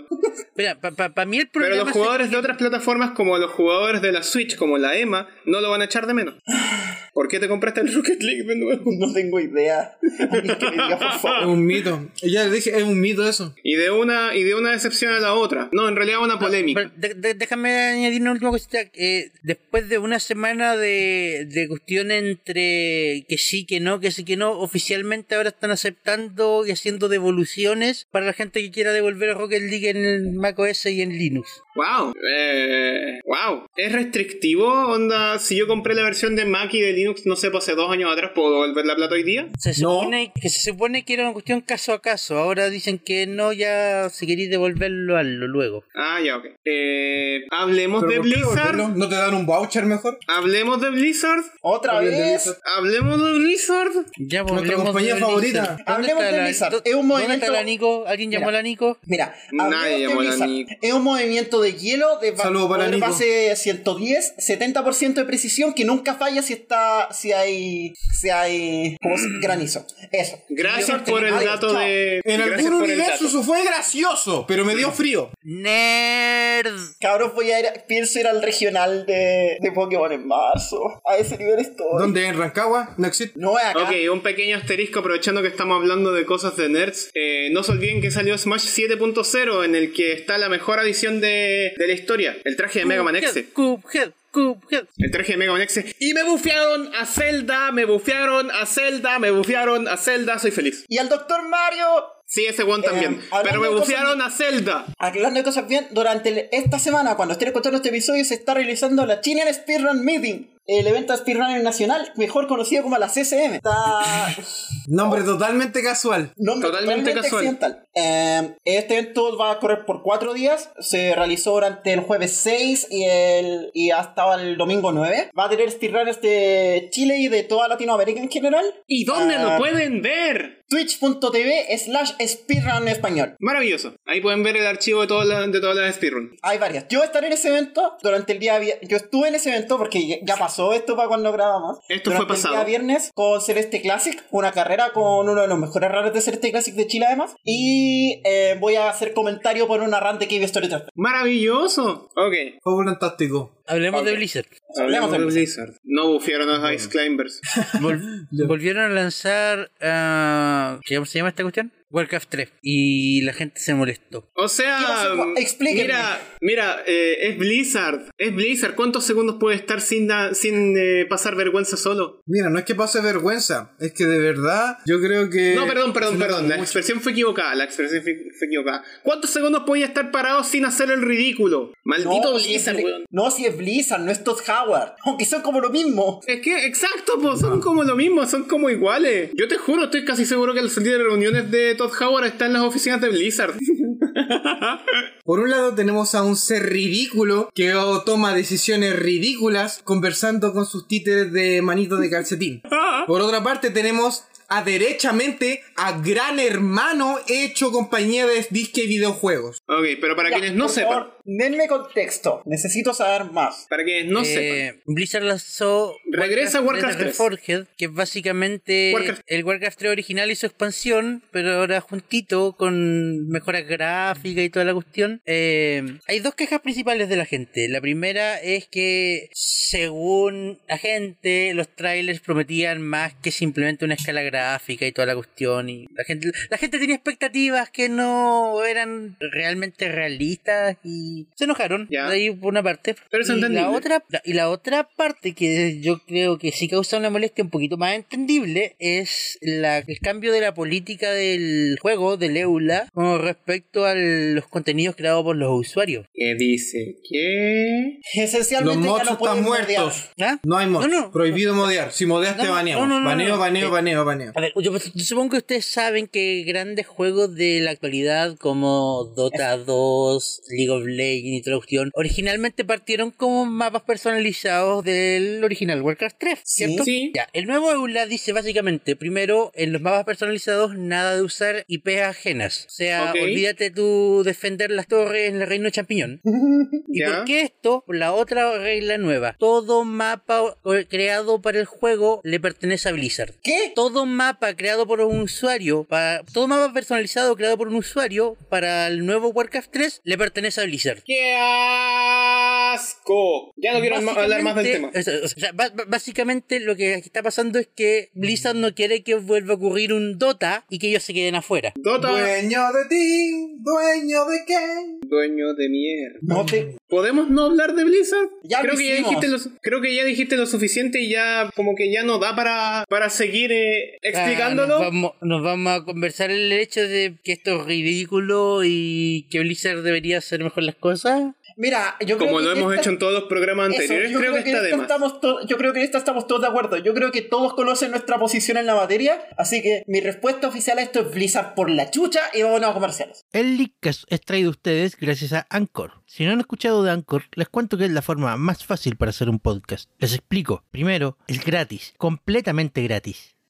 Mira, para mí el
Pero
problema
los
es
jugadores de otras plataformas, como los jugadores de la Switch, como la EMA, no lo van a echar de menos. ¿Por qué te compraste el Rocket League de nuevo?
No tengo idea. Que
Es un mito. Ya le dije, es un mito eso.
Y de una, y de una decepción a la otra. No, en realidad una polémica.
Pero de- de- déjame añadir una última cosita. eh, después de una semana de, de cuestión entre que sí, que no, que sí, que no, oficialmente ahora están aceptando y haciendo devoluciones para la gente que quiera devolver el Rocket League en el y en Linux.
Wow, eh, wow. ¿Es restrictivo? Onda, si yo compré la versión de Mac y de Linux, no sé, pues hace dos años atrás, ¿puedo devolver la plata hoy día?
Se
No.
supone que se supone que era una cuestión caso a caso. Ahora dicen que no, ya si queréis devolverlo, hazlo luego.
Ah, ya, ok. Eh, hablemos
¿Pero
de
qué
Blizzard.
¿No te dan un voucher mejor?
Hablemos de Blizzard.
¿Otra
de
vez?
Blizzard.
Hablemos de Blizzard.
Ya, pues,
Nuestra compañía
de
favorita.
Blizzard. ¿Dónde
Hablemos de
la-
Blizzard. Es un
¿Dónde está
movimiento-
la Nico? ¿Alguien llamó
Mira.
a la Nico?
Mira,
Nadie llamó a la. Nico.
Es un movimiento de hielo de
para
base 110, 70% de precisión que nunca falla si está si hay si hay ¿cómo se- granizo. Eso.
Gracias por el dato de.
En algún universo eso fue gracioso, pero me dio frío.
Nerd.
Cabros, voy a ir, pienso ir al regional de, de Pokémon en marzo. A ese nivel estoy.
¿Dónde? ¿En Rancagua? ¿No existe?
No es acá.
Ok, un pequeño asterisco aprovechando que estamos hablando de cosas de nerds. Eh, no se olviden que salió Smash 7.0 en el que está la mejor adición de, de la historia, el traje de Mega Man X.
Cuphead, Cuphead.
El traje de Mega Man X. Y me bufearon a Zelda, me bufearon a Zelda, me bufearon a Zelda, soy feliz.
Y al Doctor Mario.
Sí, ese one también.
Eh, hablando
Pero me bufearon a Zelda.
De cosas bien, durante esta semana, cuando estén escuchando este episodio, se está realizando la Chilean Speedrun Meeting, el evento de speedrunning nacional, mejor conocido como la CCM. Está
Nombre totalmente casual.
nombre
Totalmente casual.
accidental. Eh, este evento va a correr por cuatro días. Se realizó durante el jueves 6 y, el, y hasta el domingo 9. Va a tener speedrunners de Chile y de toda Latinoamérica en general.
¿Y dónde
Ah.
lo pueden ver?
Twitch.tv slash speedrun español.
Maravilloso. Ahí pueden ver el archivo de todas las de todas las speedrun.
Hay varias. Yo estaré en ese evento durante el día. Yo estuve en ese evento porque ya- ya pasó esto para cuando grabamos.
Esto
durante
fue pasado.
El día viernes con Celeste Classic, una carrera con uno de los mejores runners de Celeste Classic de Chile además. Y eh, voy a hacer comentario por una run de Cave Story 3.
Maravilloso. Ok.
Fue fantástico.
Hablemos de Blizzard.
Hablemos de
Blizzard. No bufearon a Ice Climbers.
Vol- volvieron a lanzar. ah, ¿Cómo se llama esta cuestión? Warcraft 3. Y la gente se molestó.
O sea,
¿Qué pasó? Explíquenme.
mira, mira, eh, es Blizzard, es Blizzard. ¿Cuántos segundos puede estar sin, sin eh, pasar vergüenza solo?
Mira, no es que pase vergüenza, es que de verdad yo creo que...
No, perdón, perdón, perdón. La expresión fue equivocada. La expresión fue, fue equivocada. ¿Cuántos segundos podía estar parado sin hacer el ridículo? Maldito
si es
Blizzard,
Bli-
weón.
no, si es Blizzard, no es Todd Howard. Aunque son como lo mismo.
Es que, exacto, pues son como lo mismo, son como iguales. Yo te juro, estoy casi seguro que la salida de reuniones de Todd Howard está en las oficinas de Blizzard.
Por un lado tenemos a un ser ridículo que toma decisiones ridículas conversando con sus títeres de manito de calcetín. Por otra parte tenemos a derechamente a Gran Hermano hecho compañía de disque y videojuegos.
ok, pero para
Ya,
quienes no sepan,
favor, denme contexto. Necesito saber más.
para quienes no sepan.
Eh, Blizzard lanzó
Regresa Warcraft 3.
Reforged, que es básicamente
Warcraft.
el Warcraft 3 original y su expansión, pero ahora juntito con mejoras gráficas y toda la cuestión. Eh, hay dos quejas principales de la gente. La primera es que, según la gente, los trailers prometían más que simplemente una escala gráfica y toda la cuestión. Y la gente, la gente tenía expectativas que no eran realmente realistas y se enojaron.
Ya.
De ahí por una parte.
Pero es
y la otra la- y la otra parte que yo creo que sí causa una molestia un poquito más entendible es la, el cambio de la política del juego, del EULA, con respecto a los contenidos creados por los usuarios.
Que dice que...
Esencialmente
Los
ya
mods
no
están muertos.
¿Ah?
No hay mods.
No, no.
Prohibido modear. Si modeas te
No, no,
baneamos.
no, no, no,
baneo, baneo,
Eh,
baneo, baneo.
A ver, yo, yo supongo que ustedes saben que grandes juegos de la actualidad como Dota 2, League of Legends y originalmente partieron como mapas personalizados del original Warcraft 3, ¿cierto?
Sí.
Ya, el nuevo EULA dice básicamente, primero, en los mapas personalizados nada de usar IPs ajenas. O sea,
Ok.
olvídate tú defender las torres en el reino champiñón. ¿Y por qué esto? Por la otra regla nueva. Todo mapa creado para el juego le pertenece a Blizzard.
¿Qué?
Todo mapa creado por un usuario, para, todo mapa personalizado creado por un usuario para el nuevo Warcraft 3 le pertenece a Blizzard.
¡Qué asco. Ya no quiero hablar más del tema.
O sea, básicamente lo que está pasando es que Blizzard no quiere que vuelva a ocurrir un Dota y que ellos se queden afuera.
Dota,
Dueño de ti, dueño de qué.
dueño de mierda.
No te-
¿Podemos no hablar de Blizzard?
Ya
creo que ya dijiste lo, creo que ya dijiste lo suficiente y ya como que ya no da para, para seguir eh, explicándolo.
Ah, nos, vamos, nos vamos a conversar el hecho de que esto es ridículo y que Blizzard debería hacer mejor las cosas.
Mira, yo creo
como
que
lo hemos
esta-
hecho en todos los programas anteriores,
yo
creo, que, está de más.
estamos to- yo creo que en esta estamos todos de acuerdo. Yo creo que todos conocen nuestra posición en la materia. Así que mi respuesta oficial a esto es Blizzard por la chucha y vámonos a comerciales.
El Leadcast es traído a ustedes gracias a Anchor. Si no han escuchado de Anchor, les cuento que es la forma más fácil para hacer un podcast. Les explico. Primero, es gratis, completamente gratis.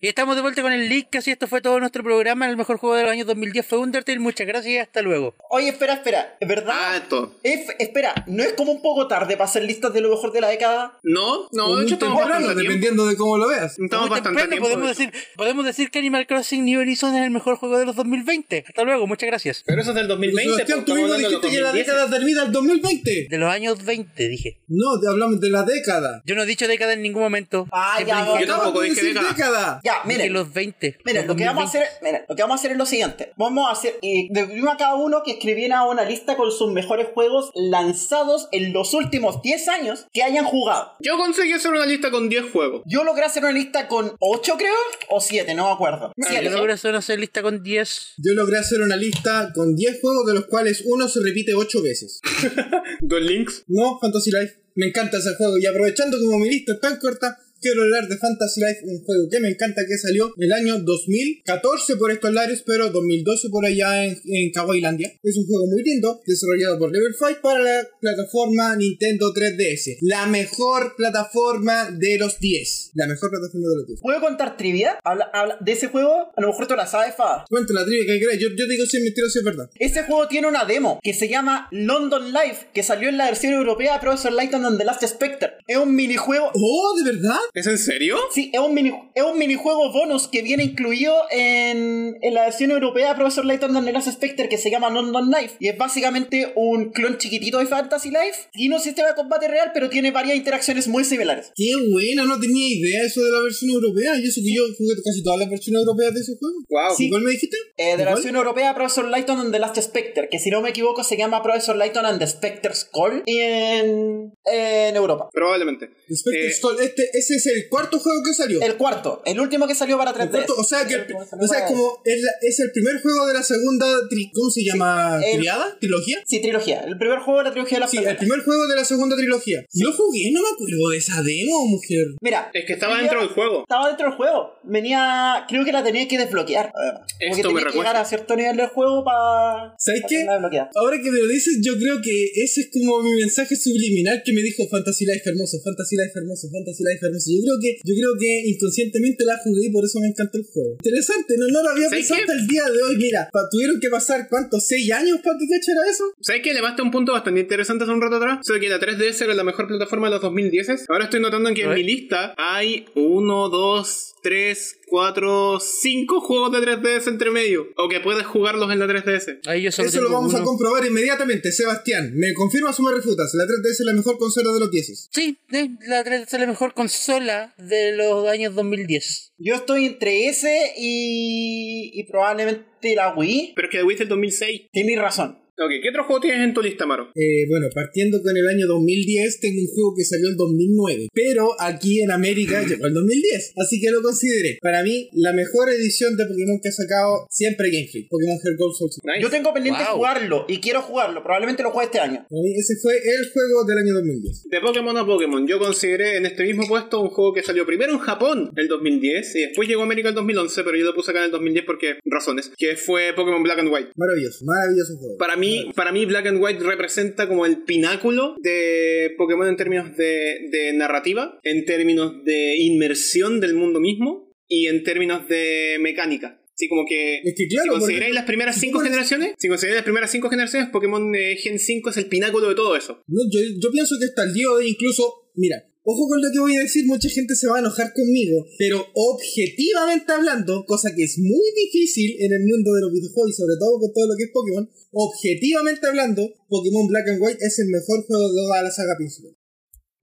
Y estamos de vuelta con el Leadcast y esto fue todo nuestro programa. El mejor juego del año 2010 fue Undertale. Muchas gracias y hasta luego.
Oye, espera, espera. ¿Es verdad?
Ah, esto.
Es- espera, ¿no es como un poco tarde para hacer listas de lo mejor de la década?
No, no, de hecho estamos
temprano, dependiendo de cómo lo veas.
Estamos bastante
temprano,
tiempo.
podemos
de
decir, podemos decir que Animal Crossing New Horizons es el mejor juego de los 2020. Hasta luego, muchas gracias.
Pero eso es del
Pero
2020.
Sebastián,
pues,
tú mismo
de los
dijiste que la
2010.
década termina el 2020.
De los años 20, dije.
No, te hablamos de la década.
Yo no he dicho década en ningún momento.
Ah,
Siempre
ya.
Yo tampoco
de
dije década.
década.
Ya, miren.
los 20.
Miren,
los
lo que vamos a
2020.
hacer, miren, lo que vamos a hacer es lo siguiente. Vamos a hacer, y decidimos a cada uno que escribiera una lista con sus mejores juegos lanzados en los últimos 10 años que hayan jugado.
Yo conseguí hacer una lista con 10 juegos.
Yo logré hacer una lista con 8, creo, o 7, no me acuerdo.
Ah,
Siete.
Yo logré hacer una lista con 10.
Yo logré hacer una lista con 10 juegos de los cuales uno se repite 8 veces.
Dos links.
No, Fantasy Life. Me encanta ese juego. Y aprovechando como mi lista es tan corta, quiero hablar de Fantasy Life, un juego que me encanta que salió en el año 2014 por estos lares, pero 2012 por allá en, en Kawailandia. Es un juego muy lindo, desarrollado por Level 5 para la plataforma Nintendo 3DS. La mejor plataforma de los 10. La mejor plataforma de los 10.
¿Puedo contar trivia? Habla, habla de ese juego, a lo mejor tú la sabes, Fada.
Cuenta la trivia que queráis. Yo, yo digo si es mentira o si es verdad.
Ese juego tiene una demo que se llama London Life, que salió en la versión europea de Professor Layton and the Last Spectre. Es un minijuego
¡Oh, de verdad!
¿Es en serio?
Sí, es un, mini, es un minijuego bonus que viene incluido en, en la versión europea de Professor Layton and the Last Spectre que se llama London Life. Y es básicamente un clon chiquitito de Fantasy Life. Tiene un sistema de combate real, pero tiene varias interacciones muy similares.
¡Qué buena! No tenía idea eso de la versión europea. Y eso que yo jugué casi todas las versiones europeas de ese juego.
Wow.
Sí.
¿Cuál me dijiste?
Eh, de la versión europea, Professor Layton and the Last Spectre, que si no me equivoco se llama Professor Layton and the Spectre's Call en, en Europa.
Probablemente.
Spectre
Eh,
Skull, este, ese es el cuarto juego que salió.
El cuarto, el último que salió para 3DS.
El cuarto, o sea que el-
que
o sea, como es, la- es el primer juego de la segunda tri- ¿cómo se llama?
el-
¿Triada? ¿Trilogía?
Sí, trilogía. El primer juego de la trilogía de las
Sí, el primer juego de la segunda trilogía. Yo jugué, no me acuerdo de esa demo, mujer.
Mira.
Es que estaba dentro del juego.
Estaba dentro del juego. Venía. Creo que la tenía que desbloquear. Porque
Esto me
tenía que
recuerda.
llegar a cierto nivel del juego para.
¿Sabes qué? Ahora que me lo dices, yo creo que ese es como mi mensaje subliminal que me dijo Fantasy Life hermoso, Fantasy Life hermoso, Fantasy Life hermoso. Yo creo que, yo creo que inconscientemente la jugué y por eso me encantó el juego. Interesante, no, no lo había
¿Sabes
pensado hasta el día de hoy. Mira, pa- tuvieron que pasar, ¿cuántos? ¿Seis años para que cachara eso?
¿Sabes que elevaste un punto bastante interesante hace un rato atrás? Sobre que la 3DS era la mejor plataforma de los 2010. Ahora estoy notando que en mi lista hay 1, 2, 3, 4, 5 juegos de 3DS entre medio. O que puedes jugarlos en la 3DS.
Ahí yo solo
Eso lo vamos a comprobar inmediatamente. Sebastián, ¿me confirmas o me refutas? La 3DS es la mejor consola de los 10.
Sí, sí, la 3DS es la mejor consola de los años 2010.
Yo estoy entre ese y. y probablemente la Wii.
Pero es que la Wii es del 2006.
Tienes razón.
Ok, ¿qué otro juego tienes en tu lista, Maro?
Eh, bueno, partiendo con el año 2010, tengo un juego que salió en 2009, pero aquí en América llegó el 2010, así que lo consideré. Para mí, la mejor edición de Pokémon que ha sacado siempre Game Freak, Pokémon Heart Gold Soul Silver.
Nice.
Yo tengo pendiente
Wow.
jugarlo y quiero jugarlo. Probablemente lo juegue este año.
Para mí, ese fue el juego del año 2010.
De Pokémon a Pokémon, yo consideré en este mismo puesto un juego que salió primero en Japón el 2010 y después llegó a América el 2011, pero yo lo puse acá en el 2010 porque razones, que fue Pokémon Black and White.
Maravilloso, maravilloso juego.
Para mí, para mí Black and White representa como el pináculo de Pokémon en términos de, de narrativa, en términos de inmersión del mundo mismo y en términos de mecánica. Así como que,
Es que claro,
si consideráis las primeras cinco generaciones, si consideráis las primeras cinco generaciones, Pokémon eh, Gen 5 es el pináculo de todo eso.
No, yo, yo pienso que hasta el día de hoy incluso, mira, ojo con lo que voy a decir, mucha gente se va a enojar conmigo, pero objetivamente hablando, cosa que es muy difícil en el mundo de los videojuegos y sobre todo con todo lo que es Pokémon, objetivamente hablando, Pokémon Black and White es el mejor juego de toda la saga principal.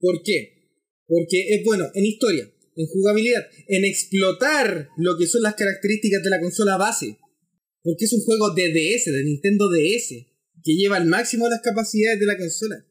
¿Por qué? Porque es bueno en historia, en jugabilidad, en explotar lo que son las características de la consola base. Porque es un juego de DS, de Nintendo DS, que lleva al máximo las capacidades de la consola.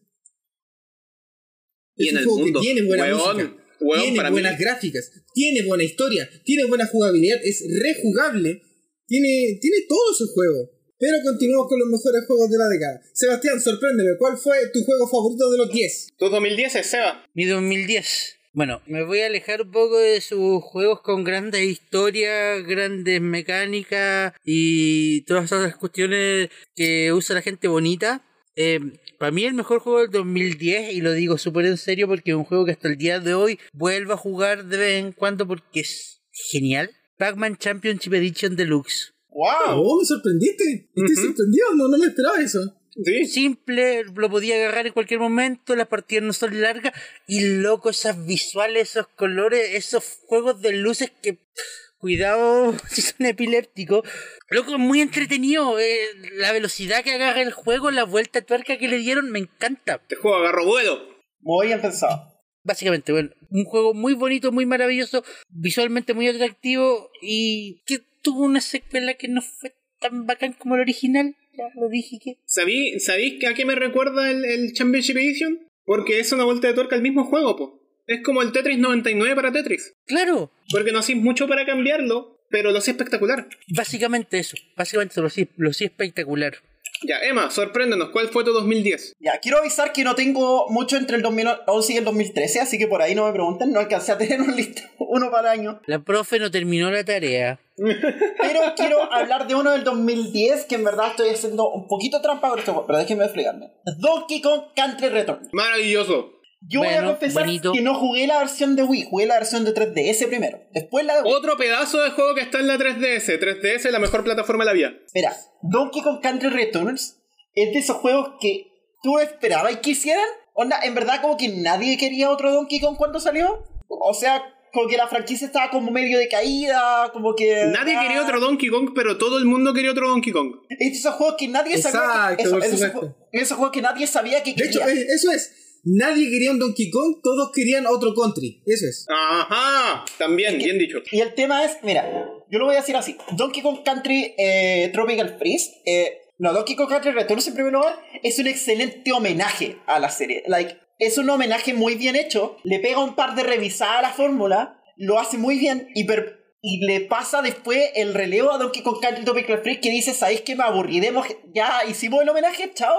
Y
Es
en
un
el
juego que
mundo,
tiene buena
weón,
música,
weón,
tiene
para mí-
buenas gráficas, tiene buena historia, tiene buena jugabilidad, es rejugable, tiene, tiene todo su juego. Pero continuamos con los mejores juegos de la década. Sebastián, sorpréndeme, ¿cuál fue tu juego favorito de los 10?
Tu 2010 es Seba.
Mi 2010. Bueno, me voy a alejar un poco de sus juegos con grandes historias, grandes mecánicas y todas esas cuestiones que usa la gente bonita. Eh, para mí el mejor juego del 2010, y lo digo súper en serio porque es un juego que hasta el día de hoy vuelvo a jugar de vez en cuando porque es genial. Pac-Man Championship Edition Deluxe.
¡Wow!
Oh, me sorprendiste. Estoy
Ujú.
sorprendido, no, no me esperaba eso.
Sí.
simple, lo podía agarrar en cualquier momento, las partidas no son largas y loco, esas visuales, esos colores, esos juegos de luces que, cuidado si son epilépticos, loco, es muy entretenido, eh, la velocidad que agarra el juego, la vuelta de tuerca que le dieron, me encanta.
Este juego agarró vuelo.
Muy bien pensado.
Básicamente, bueno, un juego muy bonito, muy maravilloso, visualmente muy atractivo y que tuvo una secuela que no fue tan bacán como el original, ya lo dije que...
¿Sabí, ¿Sabéis que a qué me recuerda el, el Championship Edition? Porque es una vuelta de tuerca al mismo juego, po. Es como el Tetris 99 para Tetris.
Claro,
Porque no hacéis mucho para cambiarlo, pero lo hacía espectacular.
básicamente eso, básicamente lo sí, lo espectacular.
Ya, Emma, sorpréndenos, ¿cuál fue tu 2010?
Ya, quiero avisar que no tengo mucho entre el 2011 y el 2013, así que por ahí no me pregunten, no alcancé a tener un listo, uno para el año.
La profe no terminó la tarea.
Pero quiero hablar de uno del 2010 que en verdad estoy haciendo un poquito trampa con esto, pero déjenme explicarme. Donkey Kong Country Return.
Maravilloso.
Yo voy a
Bueno,
confesar
bonito.
que no jugué la versión de Wii, jugué la versión de 3DS primero, después la de Wii.
Otro pedazo de juego que está en la 3DS. 3DS es la mejor plataforma de la vida.
Espera, Donkey Kong Country Returns es de esos juegos que tú esperabas que hicieran. Onda, en verdad como que nadie quería otro Donkey Kong cuando salió. O sea, como que la franquicia estaba como medio de caída, como que...
Nadie
ah,
quería otro Donkey Kong, pero todo el mundo quería otro Donkey Kong.
Es de esos juegos que nadie sabía...
Exacto,
que, eso, es de esos, juegos que nadie sabía que
De hecho,
quería.
eh, eso es. Nadie quería un Donkey Kong, todos querían otro country. Eso es.
Ajá, también, bien dicho.
Y el tema es, mira, yo lo voy a decir así. Donkey Kong Country eh, Tropical Freeze, eh, no, Donkey Kong Country Returns en primer lugar, es un excelente homenaje a la serie. Like, es un homenaje muy bien hecho, le pega un par de revisadas a la fórmula, lo hace muy bien y, per- y le pasa después el relevo a Donkey Kong Country Tropical Freeze que dice, ¿sabéis que me aburriremos? Ya hicimos el homenaje, chao.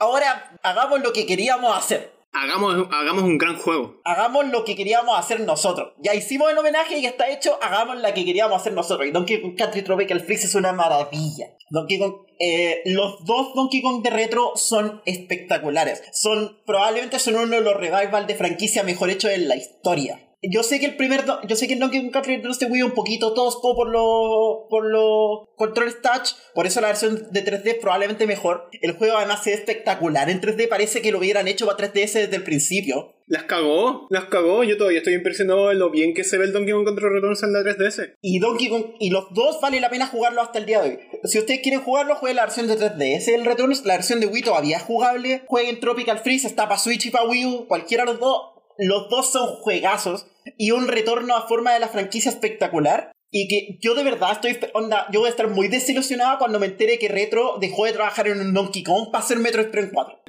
Ahora hagamos lo que queríamos hacer.
Hagamos, hagamos un gran juego.
Hagamos lo que queríamos hacer nosotros. Ya hicimos el homenaje y está hecho, hagamos lo que queríamos hacer nosotros. Y Donkey Kong Country Tropical Freeze es una maravilla. Donkey Kong, eh, los dos Donkey Kong de retro son espectaculares. Son, probablemente son uno de los revival de franquicia mejor hechos en la historia. Yo sé que el primer, yo sé que el Donkey Kong Country Returns de Wii un poquito tosco por los por los controles touch, por eso la versión de 3D es probablemente mejor. El juego además es espectacular en 3D, parece que lo hubieran hecho para 3DS desde el principio.
Las cagó, las cagó. Yo todavía estoy impresionado de lo bien que se ve el Donkey Kong Control Returns en la 3DS.
Y Donkey Kong, y los dos vale la pena jugarlo hasta el día de hoy. Si ustedes quieren jugarlo, jueguen la versión de 3DS el Returns, la versión de Wii todavía es jugable. Jueguen Tropical Freeze, está para Switch y para Wii U, cualquiera de los dos. Los dos son juegazos y un retorno a forma de la franquicia espectacular. y que yo de verdad estoy, onda, yo voy a estar muy desilusionada cuando me entere que Retro dejó de trabajar en un Donkey Kong para hacer Metro Express 4.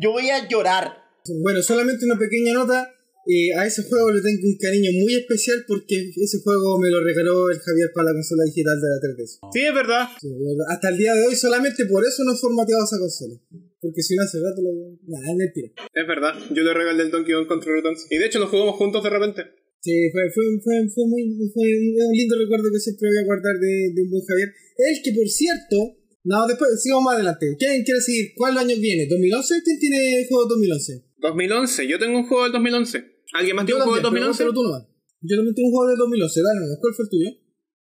yo voy a llorar.
Bueno, solamente una pequeña nota. Eh, a ese juego le tengo un cariño muy especial porque ese juego me lo regaló el Javier para la consola digital de la 3DS.
Sí, es verdad.
Sí, hasta el día de hoy solamente por eso no he formateado esa consola. Porque si no hace rato lo... Nah, es mentira.
Es verdad. Yo le regalé el Donkey Kong Control Returns. Y de hecho lo jugamos juntos de repente.
Sí, fue, fue, fue, fue muy fue un lindo recuerdo que siempre voy a guardar de, de un buen Javier. El que, por cierto, no, después sigamos más adelante. ¿Quién quiere seguir? ¿Cuál año viene? ¿2011? ¿Quién tiene juego 2011?
2011. Yo tengo un juego del 2011. ¿Alguien más tiene un juego
también,
2011?
pero tú nomás. Yo también tengo un juego del 2011. Dale. ¿cuál fue el tuyo?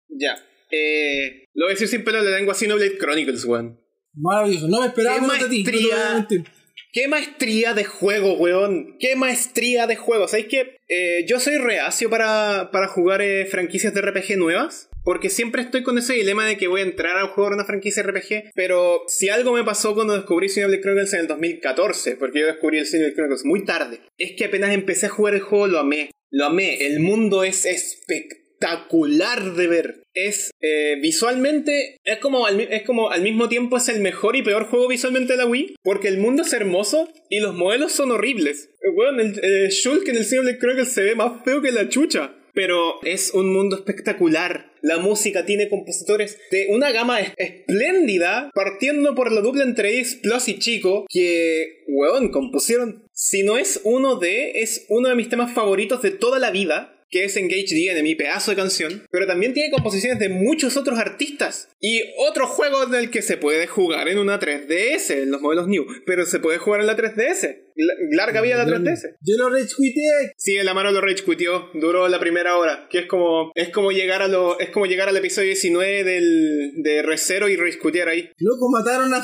Ya. Eh, lo voy a decir sin pelo de lengua, Xenoblade Chronicles, weón.
Maravilloso. No me esperaba menos de ti. no te voy a
maestría.
mentir.
Qué maestría de juego, weón. Qué maestría de juego. ¿Sabéis que eh, yo soy reacio para, para jugar eh, franquicias de RPG nuevas? Porque siempre estoy con ese dilema de que voy a entrar a jugar una franquicia RPG. Pero si algo me pasó cuando descubrí Xenoblade Chronicles en el 2014, porque yo descubrí el Xenoblade Chronicles muy tarde, es que apenas empecé a jugar el juego lo amé. Lo amé. El mundo es espectacular de ver. Es eh, visualmente, es como, al, es como al mismo tiempo es el mejor y peor juego visualmente de la Wii, porque el mundo es hermoso y los modelos son horribles. Weón, el Shulk en el Xenoblade Chronicles se ve más feo que la chucha. Pero es un mundo espectacular. La música tiene compositores de una gama es- espléndida, partiendo por la dupla entre Ace Plus y Chico, que, weón, compusieron. Si no es uno de, es uno de mis temas favoritos de toda la vida que es Engage the Enemy, pedazo de canción, pero también tiene composiciones de muchos otros artistas. Y otro juego en el que se puede jugar en una 3DS, en los modelos New, pero se puede jugar en la 3DS. La- larga vida la 3DS.
Yo lo rechuiteé.
Sí, el Amaro lo rage quitió, duró la primera hora, que es como es como llegar a lo es como llegar al episodio 19 del de Recero y rage quitear ahí.
Loco, mataron a...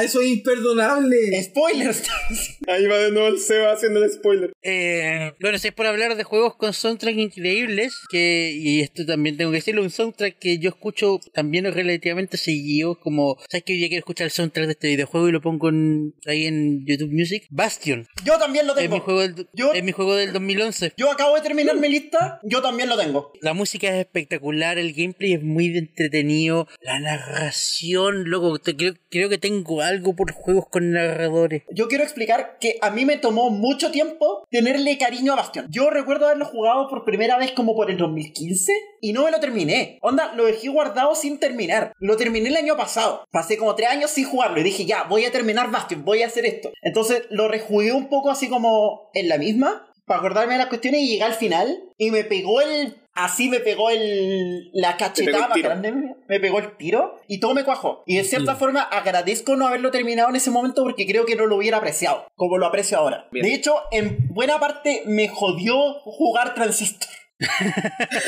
Eso es imperdonable.
Spoilers.
Ahí va de nuevo el Seba haciendo el spoiler.
Eh, bueno, si es por hablar de juegos con soundtrack increíbles, que, y esto también tengo que decirlo, un soundtrack que yo escucho también relativamente seguido, como, ¿sabes que Yo ya quiero escuchar el soundtrack de este videojuego y lo pongo en- ahí en YouTube Music? Bastion,
Yo también lo
es mi
tengo.
juego del,
Yo-
es mi juego del 2011.
Yo acabo de terminar mi lista, yo también lo tengo.
La música es espectacular, el gameplay es muy entretenido, la narración, loco, te- creo, creo que tengo algo por juegos con narradores.
Yo quiero explicar que a mí me tomó mucho tiempo tenerle cariño a Bastion. Yo recuerdo haberlo jugado por primera vez como por el 2015 y no me lo terminé. Onda, lo dejé guardado sin terminar. Lo terminé el año pasado. Pasé como tres años sin jugarlo y dije, ya, voy a terminar Bastion, voy a hacer esto. Entonces lo rejugué un poco así como en la misma, para acordarme las cuestiones y llegué al final y me pegó el... Así me pegó el... La cachetada más grande, me pegó el tiro y todo me cuajó. Y de cierta
Sí.
forma agradezco no haberlo terminado en ese momento porque creo que no lo hubiera apreciado como lo aprecio ahora.
Bien.
De hecho, en buena parte me jodió jugar Transistor.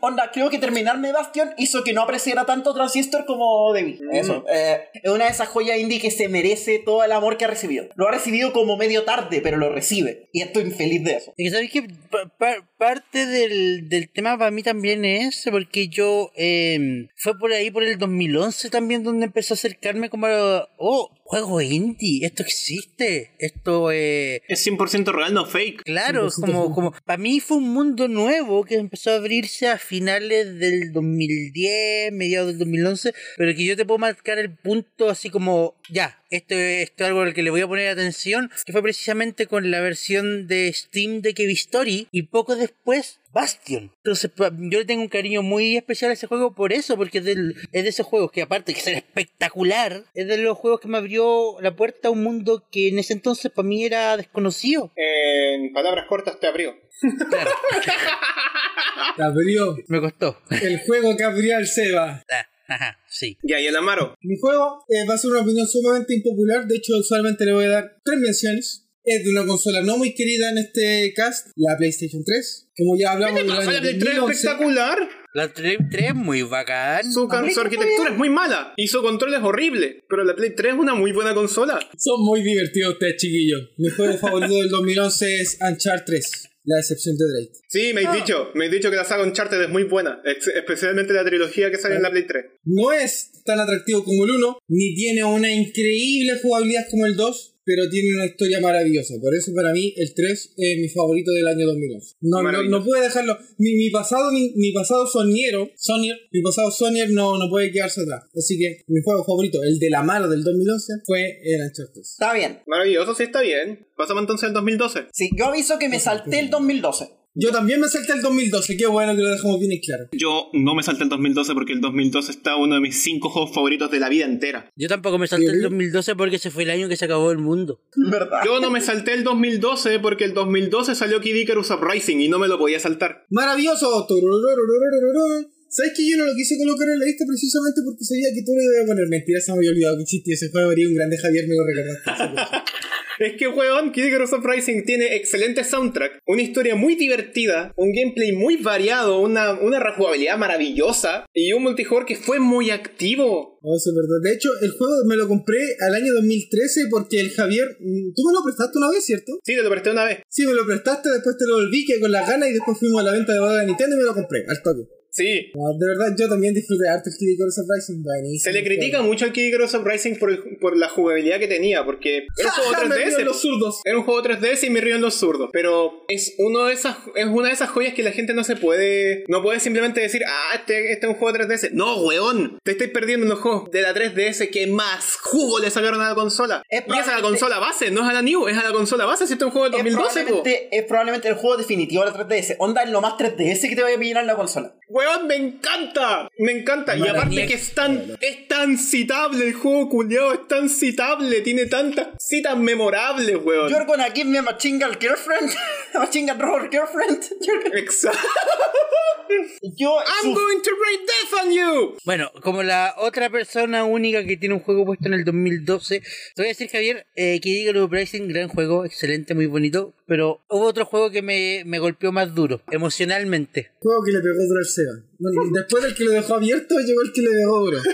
Onda, creo que terminarme Bastion hizo que no apreciara tanto Transistor como debí.
Mm.
Eso. eh, es una de esas joyas indie que se merece todo el amor que ha recibido. Lo ha recibido como medio tarde, pero lo recibe. Y estoy feliz de eso.
Y que sabes que parte del, del tema para mí también es porque yo eh, fue por ahí por el 2011 también donde empezó a acercarme como a, oh, juego indie, esto existe, esto eh,
Es 100% real, no fake.
Claro,
100%
como, como para mí fue un mundo nuevo que empezó a abrirse a finales del 2010, mediados del 2011, pero que yo te puedo marcar el punto así como, ya, esto, esto es algo al que le voy a poner atención, que fue precisamente con la versión de Steam de Kevin Story y poco después Bastion. Entonces, yo le tengo un cariño muy especial a ese juego por eso, porque es, del- es de esos juegos que aparte de ser espectacular, es de los juegos que me abrió la puerta a un mundo que en ese entonces para mí era desconocido.
En palabras cortas te abrió.
Claro,
Te abrió.
me costó.
El juego que abrió al Seba.
Ajá, sí.
Ya, y el Amaro.
Mi juego eh, va a ser una opinión sumamente impopular. De hecho, solamente le voy a dar tres menciones. Es de una consola no muy querida en este cast, la PlayStation 3. Como ya hablamos año
la Play 3 es
2011.
espectacular.
La 3 es muy bacán.
Su, su arquitectura es muy mala y su control es horrible. Pero la Play 3 es una muy buena consola.
Son muy divertidos ustedes, chiquillos. Mi juego favorito del 2011 es Uncharted 3, la excepción de Drake.
Sí, me has dicho. Me has dicho que la saga Uncharted es muy buena. especialmente la trilogía que sale en la Play 3.
No es tan atractivo como el 1, ni tiene una increíble jugabilidad como el 2, pero tiene una historia maravillosa. Por eso para mí el 3 es mi favorito del año 2011. No, no, no puede dejarlo. Mi, mi pasado, mi, mi pasado soniero, Sonier, mi pasado Sonier no, no puede quedarse atrás. Así que mi juego favorito, el de la mano del 2011, fue el Uncharted.
Está bien.
Maravilloso, sí está bien. Pasamos entonces al 2012.
Sí, yo aviso que me salté el 2012.
Yo también me salté el 2012, qué bueno que lo dejamos bien en claro.
Yo no me salté el 2012 porque el 2012 está uno de mis cinco juegos favoritos de la vida entera.
Yo tampoco me salté el
¿Sí?
2012 porque ese fue el año que se acabó el mundo.
¿Verdad?
Yo no me salté el 2012 porque el 2012 salió Kid Icarus Uprising y no me lo podía saltar.
Maravilloso. ¿Sabes que yo no lo quise colocar en la lista precisamente porque sabía que tú le ibas a poner mentira? Se me había olvidado que existía ese juego. Haría un grande Javier, me lo recordaste.
Es que, weón, Kid Icarus Uprising tiene excelente soundtrack, una historia muy divertida, un gameplay muy variado, una, una rejugabilidad maravillosa y un multijugador que fue muy activo.
No, eso es verdad. De hecho, el juego me lo compré al año 2013 porque el Javier. mm, Tú me lo prestaste una vez, ¿cierto?
Sí, te lo presté una vez.
Sí, me lo prestaste, después te lo volví, que con las ganas y después fuimos a la venta de boda de Nintendo y me lo compré, al toque.
Sí.
No, de verdad, yo también disfruté harto el Kid Icarus Uprising. buenísimo.
Se le critica mucho al Kid Icarus Uprising por, el- por la jugabilidad que tenía, porque era un juego
Ja, ja, me río
3DS.
en los zurdos.
Era un juego 3DS y me río en los zurdos. Pero es uno de esas, es una de esas joyas que la gente no se puede. No puede simplemente decir, ah, este, este es un juego de 3DS. No, weón. Te estáis perdiendo en los juegos de la 3DS que más jugo le sacaron a la consola.
Es
y es a la consola base, no es a la New, es a la consola base. Si este es un juego
Es
2012, po.
probablemente, es probablemente el juego definitivo de la 3DS. Onda es lo más 3DS que te vaya a pillar en la consola.
Weón, me encanta. Me encanta. Y aparte que es tan, es tan citable el juego, culiado. Es tan citable. Tiene tantas citas memorables, weón.
You're gonna give me a machine girlfriend? a machine gun girlfriend? Gonna-
Exacto.
Yo,
I'm
su-
going to raid death on you.
Bueno, como la otra persona única que tiene un juego puesto en el 2012, te voy a decir, Javier, eh, que Icarus Uprising, gran juego, excelente, muy bonito, pero hubo otro juego que me, me golpeó más duro, emocionalmente.
Juego que le pegó Seba. Bueno, y después del que lo dejó abierto, llegó el que le dejó duro.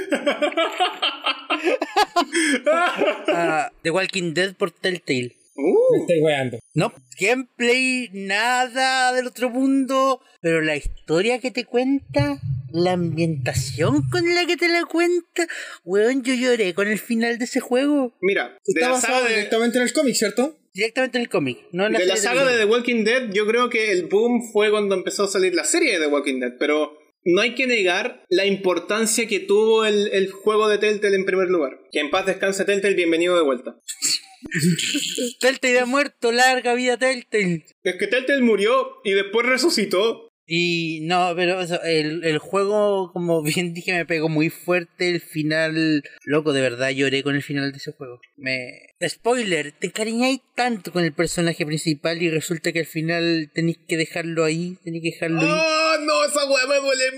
Ah, The Walking Dead por Telltale.
Me
Uh,
estáis weando.
No, gameplay, nada del otro mundo, pero la historia que te cuenta, la ambientación con la que te la cuenta, weón, yo lloré con el final de ese juego.
mira,
Está basado
de,
directamente en el cómic, ¿cierto?
Directamente en el cómic, no en la
de la saga de. The Walking Dead, yo creo que el boom fue cuando empezó a salir la serie de The Walking Dead, pero no hay que negar la importancia que tuvo el, el juego de Telltale en primer lugar. Que en paz descanse Telltale, bienvenido de vuelta.
Telltale ha muerto, larga vida Telltale.
Es que Telltale murió y después resucitó.
Y no, pero eso, el, el juego, como bien dije, me pegó muy fuerte. El final, loco, de verdad lloré con el final de ese juego. Me. Spoiler, te encariñáis tanto con el personaje principal y resulta que al final tenéis que dejarlo ahí, tenéis que dejarlo.
¡Oh, no! Esa weá me duele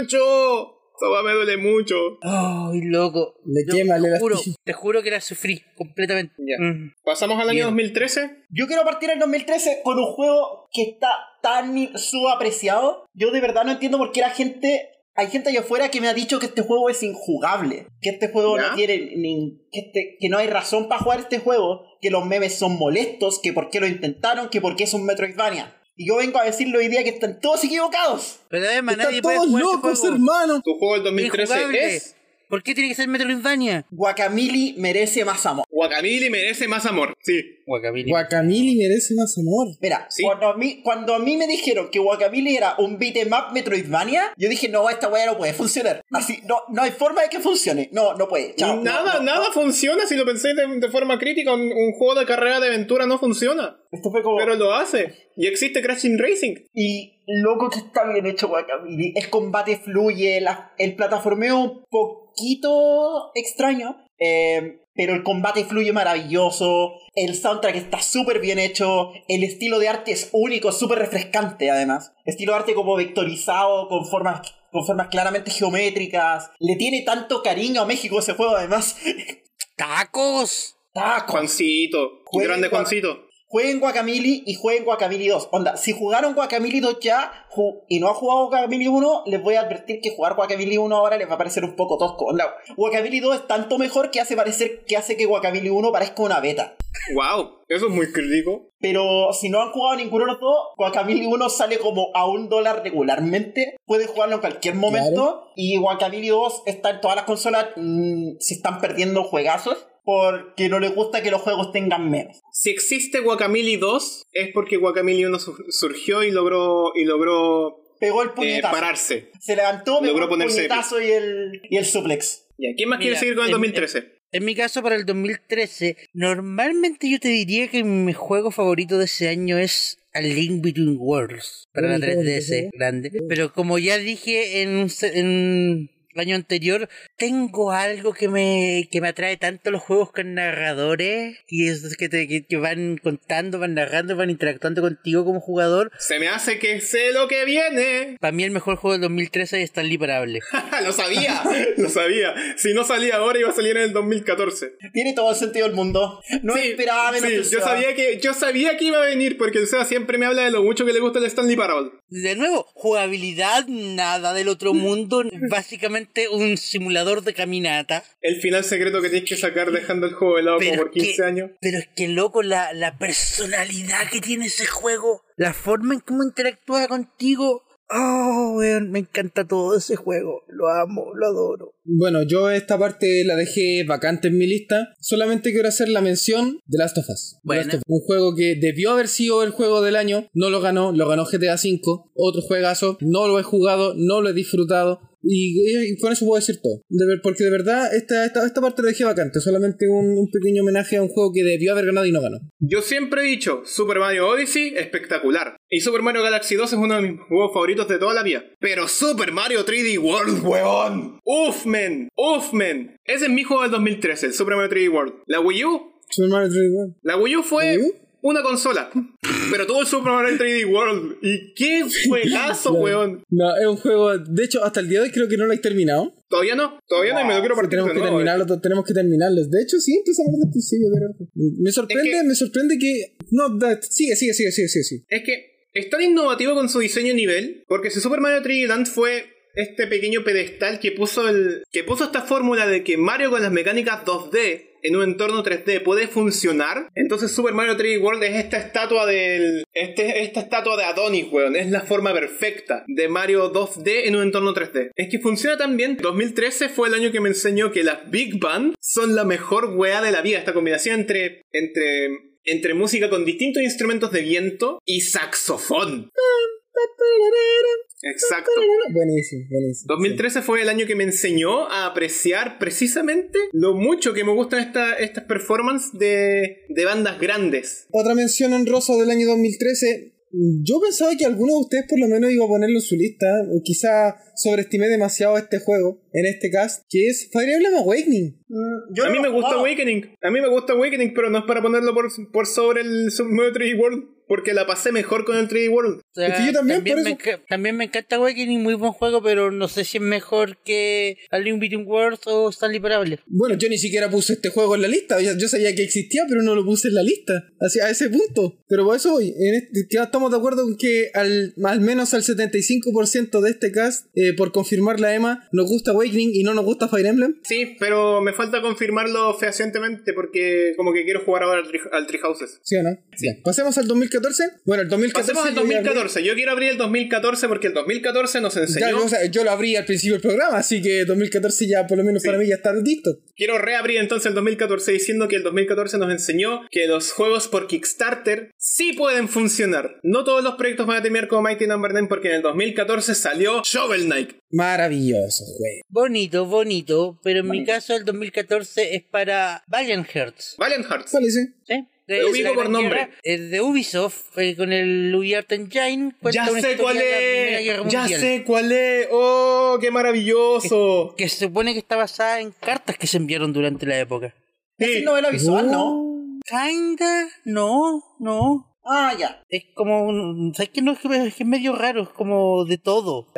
mucho. Me duele mucho.
Ay, loco. Yo
quema,
te juro, te juro que la sufrí completamente.
Ya.
Mm.
Pasamos al año
Bien.
2013.
Yo quiero partir en 2013 con un juego que está tan subapreciado. Yo de verdad no entiendo por qué la gente. Hay gente allá afuera que me ha dicho que este juego es injugable. Que este juego
¿Ya?
no tiene ni. Que, este- que no hay razón para jugar este juego. Que los memes son molestos. Que por qué lo intentaron. Que por qué es un Metroidvania. Y yo vengo a decirlo hoy día que están todos equivocados.
Pero además nadie
Están todos locos, hermano.
Tu juego del 2013
Injugable.
es.
¿Por qué tiene que ser Metroidvania?
Guacamili merece más amor.
Guacamili merece más amor. Sí.
Guacamili.
Guacamili merece más amor.
Mira,
Sí.
cuando, a mí, cuando a mí me dijeron que Guacamole era un beat'em up Metroidvania, yo dije, no, esta weá no puede funcionar. Así, no, no hay forma de que funcione. No, no puede. Chao,
nada,
no,
nada
no.
funciona si lo pensáis de, de forma crítica. Un, un juego de carrera de aventura no funciona.
Esto fue como...
Pero lo hace. Y existe Crashing Racing.
Y loco que está bien hecho Guacamole. El combate fluye, la- el plataformeo un poquito extraño. eh, pero el combate fluye maravilloso. El soundtrack está súper bien hecho. El estilo de arte es único, súper refrescante además. Estilo de arte como vectorizado, con formas, con formas claramente geométricas. Le tiene tanto cariño a México ese juego además.
¡Tacos!
Taco.
Juancito. Grande Juancito.
Jueguen Guacamili y jueguen Guacamili 2. Onda, si jugaron Guacamili 2 ya ju- y no han jugado Guacamili 1, les voy a advertir que jugar Guacamili 1 ahora les va a parecer un poco tosco. Onda, Guacamili 2 es tanto mejor que hace parecer que hace que Guacamili 1 parezca una beta.
Wow. Eso es muy crítico.
Pero si no han jugado ninguno de los dos, Guacamili 1 sale como a un dólar regularmente. Pueden jugarlo en cualquier momento. Y Guacamili 2 está en todas las consolas. mm, se están perdiendo juegazos. Porque no les gusta que los juegos tengan memes.
Si existe Guacamole 2, es porque Guacamole 1 su- surgió y logró, y logró
Pegó el
eh,
puñetazo.
pararse.
Se levantó, pegó
Logró
el
ponerse
puñetazo y el, y el suplex.
¿Quién más quiere seguir con el
en-
2013?
En mi caso, para el 2013, normalmente yo te diría que mi juego favorito de ese año es A Link Between Worlds, para la 3DS grande. Pero como ya dije en un, se- en año anterior, tengo algo que me, que me atrae tanto los juegos con narradores, y es que, te, que, que van contando, van narrando, van interactuando contigo como jugador.
Se me hace que sé lo que viene.
Para mí el mejor juego del 2013 es Stanley Parable.
lo sabía, lo sabía. Si no salía ahora iba a salir en el 2014.
Tiene todo el sentido del mundo. No
Sí,
esperaba menos
sí, yo sabía que yo sabía que iba a venir porque el Seba siempre me habla de lo mucho que le gusta el Stanley Parable.
De nuevo, jugabilidad, nada del otro mundo, básicamente un simulador de caminata.
El final secreto que tienes que sacar dejando el juego de lado como por 15
que-
años.
Pero es que loco, la, la personalidad que tiene ese juego, la forma en cómo interactúa contigo. Oh, weón, me encanta todo ese juego. Lo amo, lo adoro.
Bueno, yo esta parte la dejé vacante en mi lista. Solamente quiero hacer la mención de Last of Us. The
Bueno.
Last of Us, un juego que debió haber sido el juego del año, no lo ganó, lo ganó GTA V, otro juegazo, no lo he jugado, no lo he disfrutado. Y, y con eso puedo decir todo. De ver- porque de verdad esta, esta, esta parte la dejé vacante. Solamente un, un pequeño homenaje a un juego que debió haber ganado y no ganó.
Yo siempre he dicho, Super Mario Odyssey, espectacular. Y Super Mario Galaxy 2 es uno de mis juegos favoritos de toda la vida. Pero Super Mario 3D World, weón. Uf, men. Uf, men. Ese es mi juego del 2013, el Super Mario 3D World. La Wii U,
Super Mario 3D World.
la Wii U fue
¿Wii U?
Una consola. Pero tuvo el Super Mario 3D World. Y qué juegazo, weón.
No, es un juego. De hecho, hasta el día de hoy creo que no lo he terminado.
Todavía no, todavía no y me lo quiero
Sí,
partir
tenemos
de
que
nuevo, eh.
terminarlo, tenemos que terminarlo. De hecho, sí, empezamos desde el principio. pero- Me sorprende,
Es que-
me sorprende que. No, sigue, sigue, sigue, sigue, sigue, sigue.
Es que es tan innovativo con su diseño y nivel, porque si Super Mario 3D Land fue este pequeño pedestal que puso el que puso esta fórmula de que Mario con las mecánicas 2D en un entorno 3D puede funcionar, entonces Super Mario 3D World es esta estatua del este, esta estatua de Adonis, weón, es la forma perfecta de Mario 2D en un entorno 3D. Es que funciona tan bien. 2013 fue el año que me enseñó que las Big Band son la mejor weá de la vida, esta combinación entre entre entre música con distintos instrumentos de viento y saxofón. Exacto.
Buenísimo, buenísimo.
2013 fue el año que me enseñó a apreciar precisamente lo mucho que me gustan esta- estas performances de, de bandas grandes.
Otra mención honrosa del año 2013. Yo pensaba que alguno de ustedes por lo menos iba a ponerlo en su lista. Quizá sobreestimé demasiado este juego en este cast, que es Fire Emblem Awakening.
Mm, yo
a
no
mí me gusta. Awakening. A mí me gusta Awakening, pero no es para ponerlo por, por sobre el Super Mario 3D World. Porque la pasé mejor con el 3D World.
O sea,
Es que yo también, por
me,
eso.
también me encanta Awakening, muy buen juego, pero no sé si es mejor que A Link Between Worlds o Stanley Parable.
Bueno, yo ni siquiera puse este juego en la lista. Yo, yo sabía que existía, pero no lo puse en la lista. Así, a ese punto. Pero por eso voy. En este- ya estamos de acuerdo con que al, al menos al 75% de este cast, eh, por confirmar la EMA, nos gusta Awakening y no nos gusta Fire Emblem.
Sí, pero me falta confirmarlo fehacientemente porque como que quiero jugar ahora al, Tree Houses.
¿Sí o no? Ya. Pasemos al 2014. Bueno, el 2014.
Pasemos al
yo ya abrí-
2014. Yo quiero abrir el 2014 porque el 2014 nos
Ya,
enseñó...
yo, o sea, yo lo abrí al principio del programa, así que 2014 ya por lo menos para mí ya está listo.
Quiero reabrir entonces el 2014 diciendo que el 2014 nos enseñó que los juegos por Kickstarter sí pueden funcionar. No todos los proyectos van a terminar como Mighty Number 9 porque en el 2014 salió Shovel Knight.
Maravilloso juego.
Bonito, bonito, pero en mi caso el 2014 es para Valiant Hearts.
Valiant Hearts.
¿Cuál es ese?
¿Sí?
Lo ubico por nombre.
Guerra, Es de Ubisoft, eh, con el UbiArt Engine. cuenta
Ya sé cuál
de
es. Ya sé cuál es. Oh, qué maravilloso.
Que se supone que está basada en cartas que se enviaron durante la época.
Es
Sí.
novela visual, ¿no?
Oh.
Kinda, no, no.
Ah, ya.
Es como un. ¿Sabes qué? No, es que es que es medio raro, es como de todo.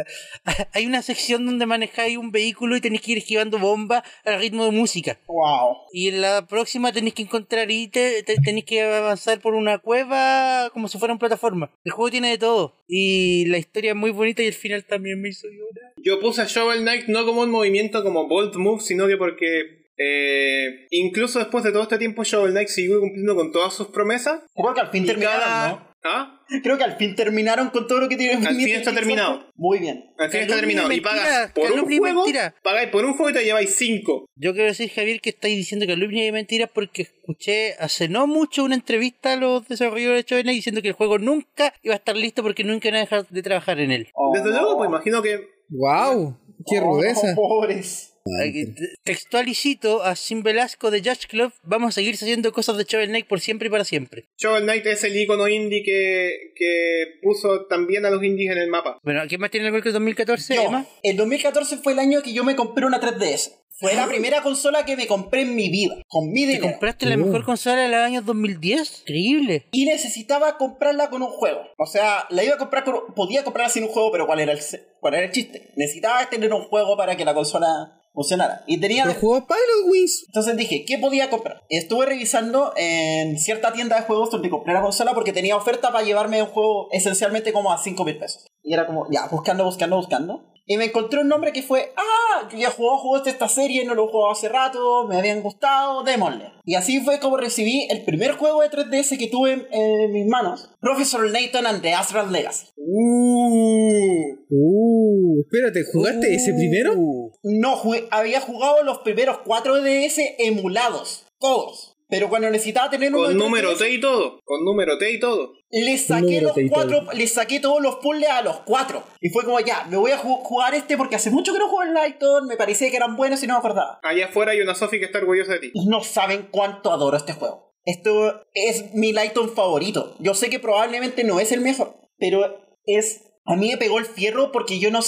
Hay una sección donde manejáis un vehículo y tenéis que ir esquivando bombas al ritmo de música.
Wow.
Y en la próxima tenéis que encontrar ítems, te- tenéis que avanzar por una cueva como si fuera una plataforma. El juego tiene de todo. Y la historia es muy bonita y el final también me hizo llorar.
Yo puse a Shovel Knight no como un movimiento como Bolt Move, sino que porque eh, incluso después de todo este tiempo Shovel Knight siguió cumpliendo con todas sus promesas.
Como que al fin
Y
terminaron,
cada,
¿no?
¿Ah?
Creo que al fin terminaron con todo lo que tienen
Al fin está terminado.
Muy bien.
Al fin está terminado.
y
Y pagas
mentira,
por un juego.
mentira.
Pagáis por un juego y te lleváis cinco.
Yo quiero decir, Javier, que estáis diciendo calumnia y mentiras porque escuché hace no mucho una entrevista a los desarrolladores de Shovel Knight diciendo que el juego nunca iba a estar listo porque nunca iban a dejar de trabajar en él.
Oh,
Desde luego, pues imagino que.
¡Wow! ¡Qué
Oh,
rudeza!
no, pobres.
Aquí, te- Textual y cito a Sim Velasco de Judge Club, vamos a seguir haciendo cosas de Shovel Knight por siempre y para siempre.
Shovel Knight es el icono indie que, que puso también a los indies en el mapa.
Bueno, ¿quién más tiene el gol que el 2014,
Yo,
Emma?
el 2014 fue el año que yo me compré una 3DS. Fue la primera consola que me compré en mi vida, con mi
¿Te
dinero.
compraste la
Uh.
mejor consola de los años 2010? Increíble.
Y necesitaba comprarla con un juego. O sea, la iba a comprar con... Podía comprarla sin un juego, pero ¿cuál era el, se- cuál era el chiste? Necesitaba tener un juego para que la consola funcionara. Y tenía...
Pero jugó Pilot Wings.
Entonces dije, ¿qué podía comprar? Estuve revisando en cierta tienda de juegos donde compré la consola porque tenía oferta para llevarme un juego esencialmente como a 5 mil pesos. Y era como, ya, buscando, buscando, buscando. Y me encontré un nombre que fue, ah, yo ya jugado juegos de esta serie, no lo he jugado hace rato, me habían gustado, démosle. Y así fue como recibí el primer juego de 3DS que tuve en, en mis manos, Professor Layton and the Astral Legacy.
Uh.
Uh, espérate, ¿jugaste ese primero?
Uh.
No, jugué- había jugado los primeros 4 DS emulados, todos. Pero cuando necesitaba tener uno
Con número
3DS,
T y todo. Con número T y todo.
Le saqué
Número
los cuatro, le saqué todos los puzzles a los cuatro. Y fue como, ya, me voy a ju- jugar este porque hace mucho que no juego el Lighton, me parecía que eran buenos y no me acordaba.
Allá afuera hay una Sophie que está orgullosa de ti.
Y no saben cuánto adoro este juego. Esto es mi Lighton favorito. Yo sé que probablemente no es el mejor, pero es... A mí me pegó el fierro porque yo no,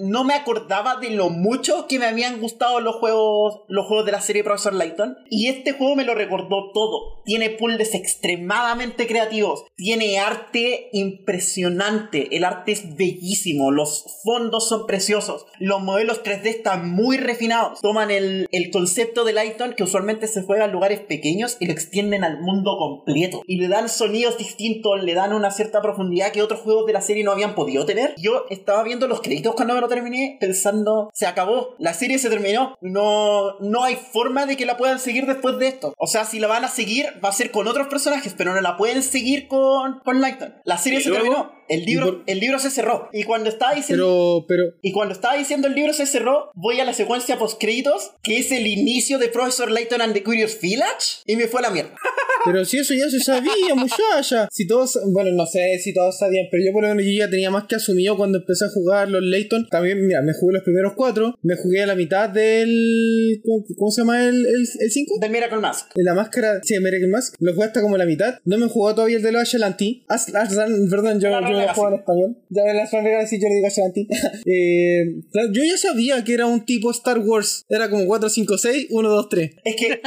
no, me acordaba de lo mucho que me habían gustado los juegos, los juegos de la serie Professor Layton. Y este juego me lo recordó todo. Tiene puzzles extremadamente creativos. Tiene arte impresionante. El arte es bellísimo. Los fondos son preciosos. Los modelos 3D están muy refinados. Toman el, el concepto de Layton que usualmente se juega en lugares pequeños y lo extienden al mundo completo. Y le dan sonidos distintos, le dan una cierta profundidad que otros juegos de la serie no habían podido tener. Yo estaba viendo los créditos cuando me lo terminé pensando, se acabó, la serie se terminó. No, no hay forma de que la puedan seguir después de esto. O sea, si la van a seguir, va a ser con otros personajes, pero no la pueden seguir con, con Layton. La serie
¿Y
se terminó. El
¿Y
libro,
por-
el libro se cerró. Y cuando estaba diciendo...
Pero, pero,
Y cuando estaba diciendo el libro se cerró, voy a la secuencia post créditos, que es el inicio de Professor Layton and the Curious Village, y me fue a la mierda.
pero si eso ya se sabía, muchacha. Si todos, bueno, no sé si todos sabían, pero yo por lo menos yo ya tenía más que asumido cuando empecé a jugar los Layton. También, mira, me jugué los primeros cuatro, me jugué a la mitad del, ¿cómo, cómo se llama el, el, el cinco?
Del Miracle Mask.
La máscara, sí, American Mask, lo jugué hasta como la mitad. No me jugó todavía el de los Ashelanti. Perdón, yo, yo me lo juego en español. Ya en las Legacy yo le digo Ashelanti. eh, yo ya sabía que era un tipo Star Wars. Era como 4, 5, 6, 1, 2, 3.
Es que.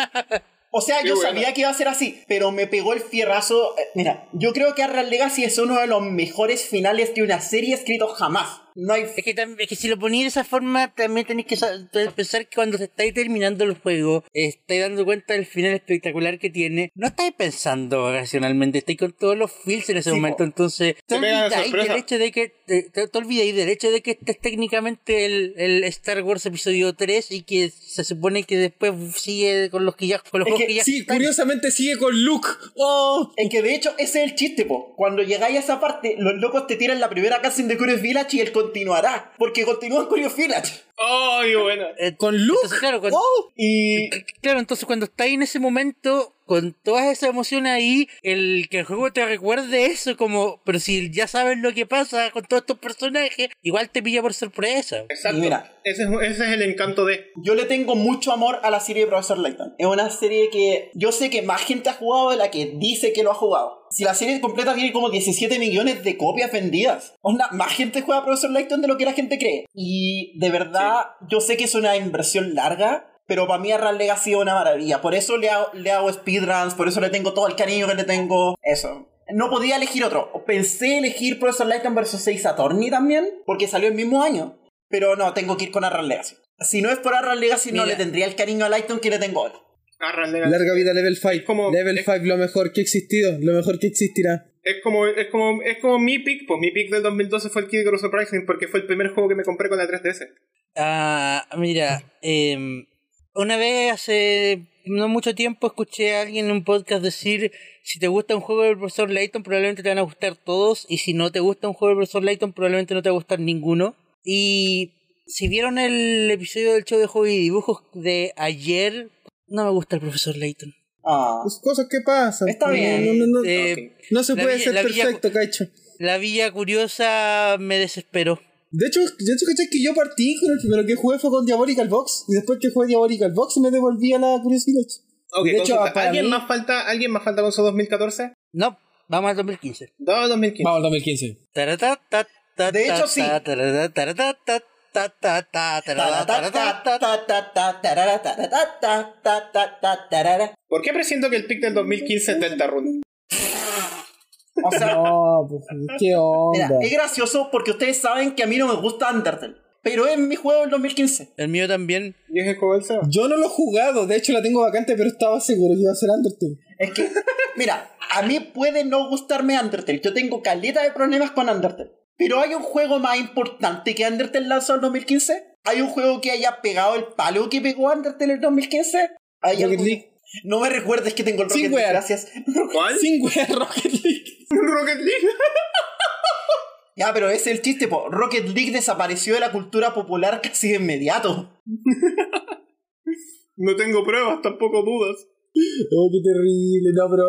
O sea,
Qué
yo sabía que iba a ser así, pero me pegó el fierrazo. Eh, Mira, yo creo que Arral Legacy es uno de los mejores finales de una serie escrito jamás. No hay.
Es que, es que si lo ponéis de esa forma, también tenéis que sa- pensar que cuando se estáis terminando el juego, estáis dando cuenta del final espectacular que tiene. No estáis pensando racionalmente, estáis con todos los feels en ese
Sí,
momento. Entonces, te olvidáis del hecho de que te, te- te olvidáis del hecho de que este es técnicamente el, el Star Wars episodio 3 y que se supone que después sigue con los que ya con los
Es que
que ya
Sí,
están.
curiosamente sigue con Luke. ¡Oh!
En que de hecho ese es el chiste, po. Cuando llegáis a esa parte, los locos te tiran la primera casa de Curious Village y él continuará. Porque continúa en Curious Village.
¡Ay, qué buena!
Eh,
¿Con Luke?
Entonces, claro, cuando,
¡Oh!
Y.
Claro, entonces cuando estáis en ese momento, con todas esas emociones ahí, el que el juego te recuerde eso, como, pero si ya sabes lo que pasa con todos estos personajes, igual te pilla por sorpresa.
Exacto.
Mira.
Ese, es, ese es el encanto de.
Yo le tengo mucho amor a la serie de Professor Layton. Es una serie que yo sé que más gente ha jugado de la que dice que lo ha jugado. Si la serie completa tiene como 17 millones de copias vendidas. Onda, más gente juega a Professor Layton de lo que la gente cree. Y de verdad, yo sé que es una inversión larga. Pero para mí Arral Legacy es una maravilla. Por eso le hago, le hago speedruns, por eso le tengo todo el cariño que le tengo. Eso. No podía elegir otro. Pensé elegir Professor Layton vs 6 Attorney también, porque salió el mismo año. Pero no, tengo que ir con Arral Legacy. Si no es por Arral Legacy, no le tendría el cariño a Lighton que le tengo ahora.
Arras Legacy.
Larga vida Level 5.
como-
Level
es-
5 lo mejor que ha existido, lo mejor que existirá.
Es como, es como, es como mi pick, pues mi pick del 2012 fue el Kid Icarus Uprising porque fue el primer juego que me compré con la 3DS.
Ah, mira, em, una vez hace no mucho tiempo escuché a alguien en un podcast decir, si te gusta un juego del profesor Layton probablemente te van a gustar todos, y si no te gusta un juego del profesor Layton probablemente no te va a gustar ninguno. Y si vieron el episodio del show de juego y dibujos de ayer, no me gusta el profesor Layton.
Ah.
Pues cosas que pasan.
Está
No,
bien.
No, no, no,
Eh,
no se
la
puede
villa-
ser perfecto, Caicho.
La Villa Curiosa me desesperó.
De hecho, de hecho, ¿cachai? Que yo partí con el primero que jugué fue con Diabolical Box. Y después que jugué Diabolical Box me devolví a la curiosidad.
Ok,
De hecho,
consulta, ¿alguien,
mí-
más falta, ¿Alguien más falta con su 2014?
No, vamos al 2015.
No, 2015.
Vamos al 2015.
Taratata,
De hecho, sí.
¿Por qué presiento que el pick del 2015 es Deltarune?
O sea,
No, pues, ¿qué
mira,
onda?
es gracioso porque ustedes saben que a mí no me gusta Undertale. Pero es mi juego del 2015.
El mío también.
¿Y es el juego del Seba?
Yo no lo he jugado, de hecho la tengo vacante, pero estaba seguro que iba a ser Undertale.
Es que, mira, a mí puede no gustarme Undertale. Yo tengo caleta de problemas con Undertale. Pero hay un juego más importante que Undertale lanzó en 2015. Hay un juego que haya pegado el palo que pegó Undertale en 2015. ¿Hay
Rocket
que-
League.
No me recuerdes que tengo el
Sin
Rocket League,
wear.
gracias.
¿Cuál?
Sin wea, Rocket League.
Rocket League.
Ya, pero ese es el chiste, po. Rocket League desapareció de la cultura popular casi de inmediato.
No tengo pruebas, tampoco dudas.
Oh, qué terrible, no, pero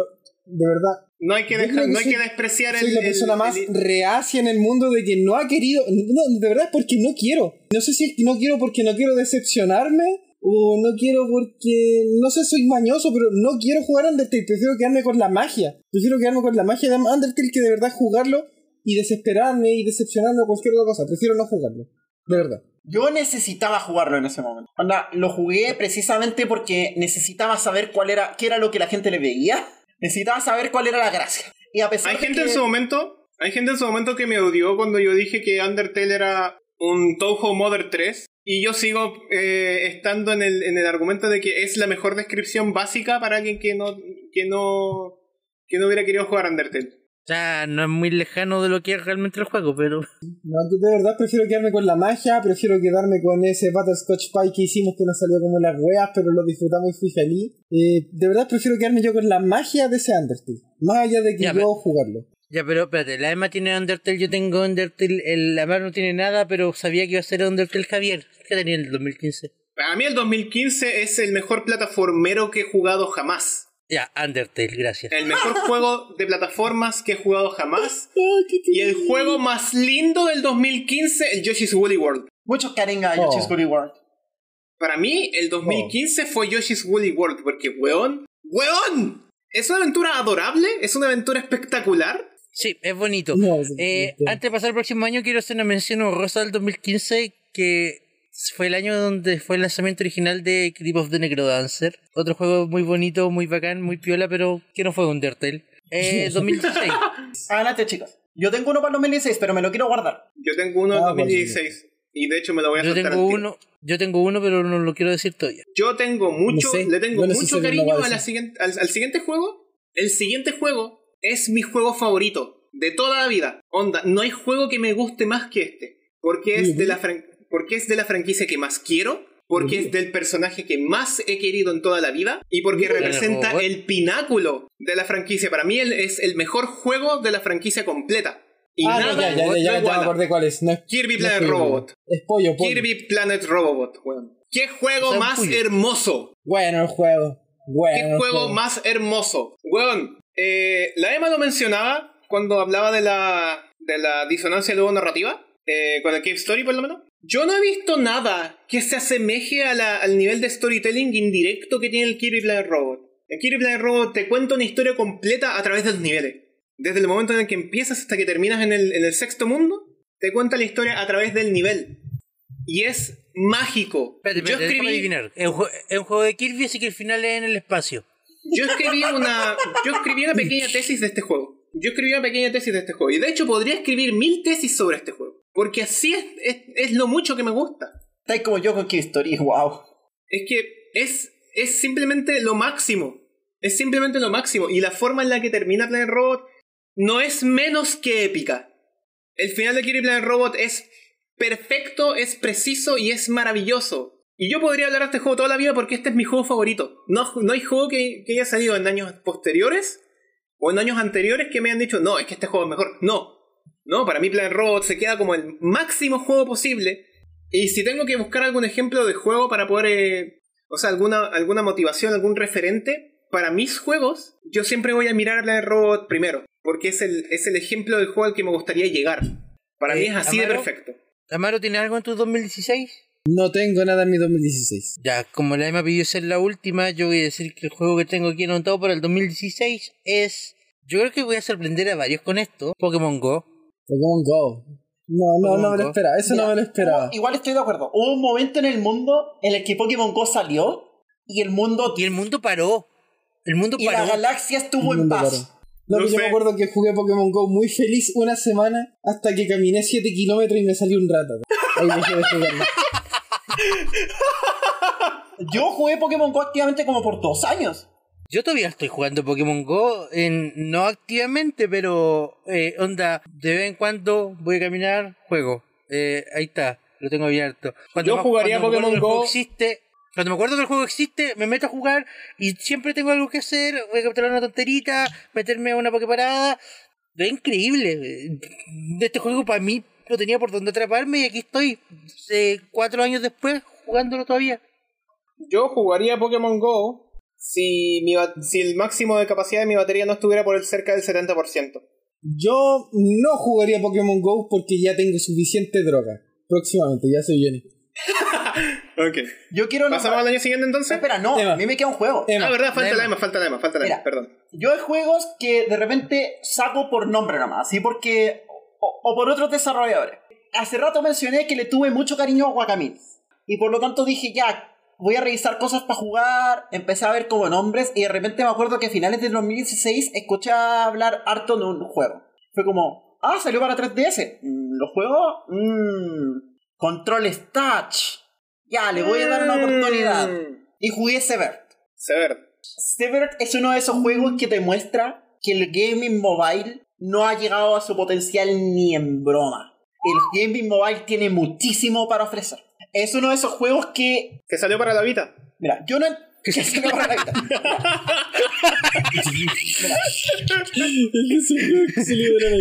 de verdad.
No hay que, dejar,
que
no hay
soy-
que despreciar
Soy
el.
la
el-
persona más
el-
reacia en el mundo de que no ha querido. No, de verdad es porque no quiero. No sé si es que no quiero porque no quiero decepcionarme o no quiero porque. No sé, soy mañoso, pero no quiero jugar Undertale. Prefiero quedarme con la magia. Prefiero quedarme con la magia de Undertale que de verdad jugarlo y desesperarme y decepcionarme o cualquier otra cosa. Prefiero no jugarlo. De verdad.
Yo necesitaba jugarlo en ese momento. Onda, lo jugué precisamente porque necesitaba saber cuál era, qué era lo que la gente le veía. Necesitaba saber cuál era la gracia. Y a pesar
Hay
de
gente
que-
en su momento. Hay gente en su momento que me odió cuando yo dije que Undertale era un Touhou Mother 3. Y yo sigo eh, estando en el, en el argumento de que es la mejor descripción básica para alguien que no, que no, que no hubiera querido jugar Undertale.
O sea, no es muy lejano de lo que es realmente el juego, pero.
No, yo de verdad prefiero quedarme con la magia, prefiero quedarme con ese Butterscotch Pie que hicimos que nos salió como las weas, pero lo disfrutamos y fui feliz. Eh, de verdad prefiero quedarme yo con la magia de ese Undertale, más allá de que
Ya,
yo
pero-
jugarlo.
Ya, pero espérate, la Emma tiene Undertale, yo tengo Undertale, el Amar no tiene nada, pero sabía que iba a ser Undertale Javier. ¿Qué tenía en el 2015?
Para mí el 2015 es el mejor plataformero que he jugado jamás.
Ya, Undertale, gracias.
El mejor juego de plataformas que he jugado jamás. Y el juego más lindo del 2015, el Yoshi's Woolly World.
Muchos carenga a
Oh.
Yoshi's Woolly World.
Para mí, el 2015 fue Yoshi's Woolly World, porque, weón, weón, es una aventura adorable, es una aventura espectacular.
Sí, es bonito.
No, es-
Eh,
es-
antes de pasar al próximo año, quiero hacer una mención honrosa del 2015, que fue el año donde fue el lanzamiento original de Creep of the Necrodancer. Otro juego muy bonito, muy bacán, muy piola, pero que no fue Undertale. Eh, 2016.
Adelante, chicos. Yo tengo uno para el 2016, pero me lo quiero guardar.
Yo tengo uno en
Ah,
2016, y de hecho me lo voy a
Yo tengo uno, yo tengo uno, pero no lo quiero decir todavía.
Yo tengo mucho,
No sé,
le tengo
no
mucho cariño
a
a la
decir.
siguiente, al, al siguiente juego. El siguiente juego es mi juego favorito de toda la vida. Onda, no hay juego que me guste más que este. Porque es, de la, fran- porque es de la franquicia que más quiero. Porque es del personaje que más he querido en toda la vida. Y porque representa
Robot.
el pináculo de la franquicia. Para mí es el mejor juego de la franquicia completa. Y
ah,
nada
no, ya, ya, ya, acordé cuál es. No es
Kirby
no
Planet
es
Robot.
Es pollo, pollo.
Kirby Planet Robot, weón. ¿Qué juego
O sea, un
más hermoso?
Bueno el juego. Bueno.
¿Qué
el
juego más hermoso? Weón, eh, la Emma lo mencionaba cuando hablaba de la, de la disonancia luego narrativa, eh, con el Cave Story por lo menos. Yo no he visto nada que se asemeje a la- al nivel de storytelling indirecto que tiene el Kirby Planet Robot. El Kirby Planet Robot te cuenta una historia completa a través de los niveles. Desde el momento en el que empiezas hasta que terminas en el, en el sexto mundo, te cuenta la historia a través del nivel. Y es mágico.
Espérate,
Yo
espérate,
escribí-
un, es un juego de Kirby, así que el final es en el espacio.
Yo escribí una, yo escribí una pequeña tesis de este juego. Yo escribí una pequeña tesis de este juego. Y de hecho podría escribir mil tesis sobre este juego. Porque así es, es, es lo mucho que me gusta.
Estáis como yo con Story, wow.
Es que es, es simplemente lo máximo. Es simplemente lo máximo. Y la forma en la que termina Planet Robot no es menos que épica. El final de Kirby Planet Robot es perfecto, es preciso y es maravilloso. Y yo podría hablar de este juego toda la vida porque este es mi juego favorito. No, no hay juego que, que haya salido en años posteriores o en años anteriores que me han dicho, no, es que este juego es mejor. No. No, para mí Planet Robot se queda como el máximo juego posible. Y si tengo que buscar algún ejemplo de juego para poder... eh, o sea, alguna, alguna motivación, algún referente, para mis juegos, yo siempre voy a mirar a Planet Robot primero. Porque es el, es el ejemplo del juego al que me gustaría llegar. Para
Eh,
mí es así de perfecto.
Amaro, ¿tienes algo en tu 2016?
No tengo nada en mi 2016.
Ya, como la pidió ser la última, yo voy a decir que el juego que tengo aquí anotado para el 2016 es... Yo creo que voy a sorprender a varios con esto. Pokémon Go.
Pokémon Go. No, no, no me lo esperaba. Eso no me lo esperaba.
Igual estoy de acuerdo. Hubo un momento en el mundo en el que Pokémon Go salió y el mundo
Y el mundo paró. El mundo
y la
paró.
galaxia estuvo en paz.
paró. No, yo me acuerdo que jugué Pokémon Go muy feliz una semana hasta que caminé 7 kilómetros y me salió un rata. Ahí dejé de jugarlo.
Yo jugué Pokémon Go activamente como por dos años.
Yo todavía estoy jugando Pokémon Go, en, no activamente, pero eh, onda, de vez en cuando voy a caminar, juego. Eh, ahí está, lo tengo abierto.
Yo jugaría
cuando
Pokémon
que el juego
Go.
Existe, cuando me acuerdo que el juego existe, me meto a jugar y siempre tengo algo que hacer. Voy a capturar una tonterita, meterme a una Poképarada. Es increíble. De este juego para mí no tenía por dónde atraparme y aquí estoy, eh, cuatro años después, jugándolo todavía.
Yo jugaría Pokémon Go si, mi si el máximo de capacidad de mi batería no estuviera por el cerca del 70%.
Yo no jugaría Pokémon Go porque ya tengo suficiente droga. Próximamente, ya soy Johnny.
Ok.
Yo quiero
¿Pasamos al año siguiente entonces?
Espera, no,
Emma.
a mí me queda un juego.
Emma.
Ah, verdad, falta
Lema.
la EMA, falta la EMA, falta la EMA,
Mira.
perdón.
Yo hay juegos que de repente saco por nombre nomás, así porque. O, o por otros desarrolladores. Hace rato mencioné que le tuve mucho cariño a Guacamole. Y por lo tanto dije, ya, voy a revisar cosas para jugar. Empecé a ver como nombres y de repente me acuerdo que a finales del 2016 escuché hablar harto de un juego. Fue como, ah, salió para 3DS. Mm, ¿Lo juego? Mmm. Controles Touch. Ya, le voy a dar una oportunidad.
Mm.
Y jugué Sever.
Sever.
Severed es uno de esos juegos que te muestra que el gaming mobile no ha llegado a su potencial ni en broma. El gaming mobile tiene muchísimo para ofrecer. Es uno de esos juegos que,
Que salió para la Vita.
mira, yo no... que se me va la vida.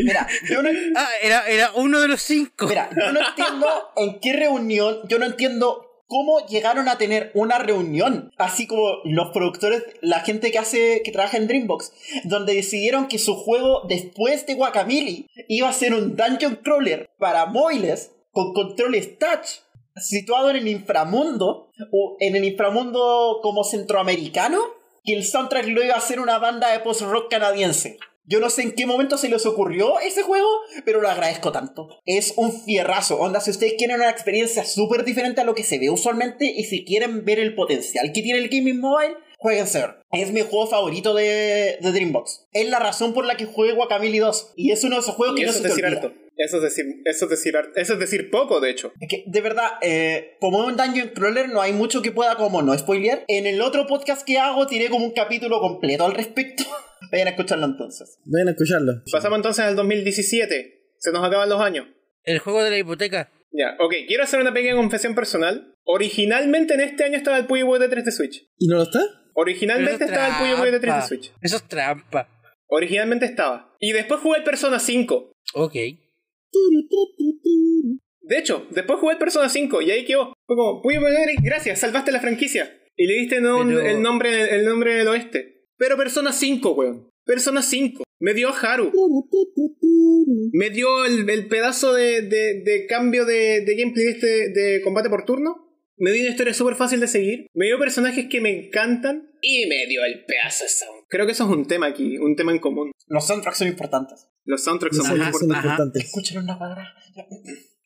Mira, yo no,
Ah, era, era uno de los cinco.
Mira, yo no entiendo en qué reunión, yo no entiendo cómo llegaron a tener una reunión, así como los productores, la gente que hace, que trabaja en Dreambox, donde decidieron que su juego después de Guacamole iba a ser un dungeon crawler para móviles con controles touch, situado en el inframundo, o en el inframundo como centroamericano, que el soundtrack lo iba a hacer una banda de post-rock canadiense. Yo no sé en qué momento se les ocurrió ese juego, pero lo agradezco tanto. Es un fierrazo. Onda, si ustedes quieren una experiencia súper diferente a lo que se ve usualmente y si quieren ver el potencial que tiene el gaming mobile, jueguen Sever. Es mi juego favorito de, de Dreambox. Es la razón por la que juego Guacamole 2. Y es uno de esos juegos
Y
que no
eso
se
es
te olvida.
Eso es decir, eso es decir, eso es decir poco, de hecho.
Es que, de verdad, eh, como es un Dungeon Crawler, no hay mucho que pueda como no spoilear. En el otro podcast que hago, tiré como un capítulo completo al respecto. Vayan a escucharlo entonces.
Vayan a escucharlo.
Pasamos entonces al 2017. Se nos acaban los años.
El juego de la hipoteca.
Ya, ok. Quiero hacer una pequeña confesión personal. Originalmente en este año estaba el Puyo Boy de 3 de Switch.
¿Y no lo está?
Originalmente
es
estaba el Puyo Boy de 3 de. Switch.
Eso es trampa.
Originalmente estaba. Y después jugué el Persona 5.
Ok.
De hecho, después jugué el Persona 5 y ahí quedó. Fue como, Puyo Boy, gracias, salvaste la franquicia. Y le diste no-
Pero-
el, nombre, el nombre del oeste. Pero Persona 5, weón. Persona 5. Me dio a Haru. Me dio el, el pedazo de, de- de cambio de, de gameplay este de combate por turno. Me dio una historia súper fácil de seguir. Me dio personajes que me encantan. Y me dio el pedazo de sound. Creo que eso es un tema aquí, un tema en común.
Los soundtracks son importantes.
Los soundtracks son
Los
muy
Ajá,
son
importantes.
importantes.
Escuchen una cuadra.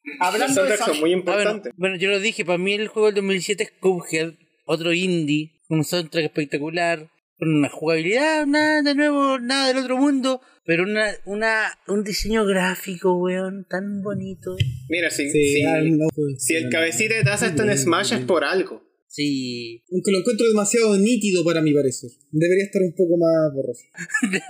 Los
Hablando de
soundtracks son muy
Ah, bueno,
importantes.
bueno, yo lo dije, para mí el juego del 2007 es Cuphead, otro indie, con un soundtrack espectacular, una jugabilidad, nada de nuevo, nada del otro mundo, pero una, una, un diseño gráfico, weón, tan bonito.
Mira, si,
Sí,
si-
ah, no, pues,
si el cabecita de taza está en Smash es por algo.
Sí,
Aunque lo encuentro demasiado nítido para mi parecer. Debería estar un poco más borroso.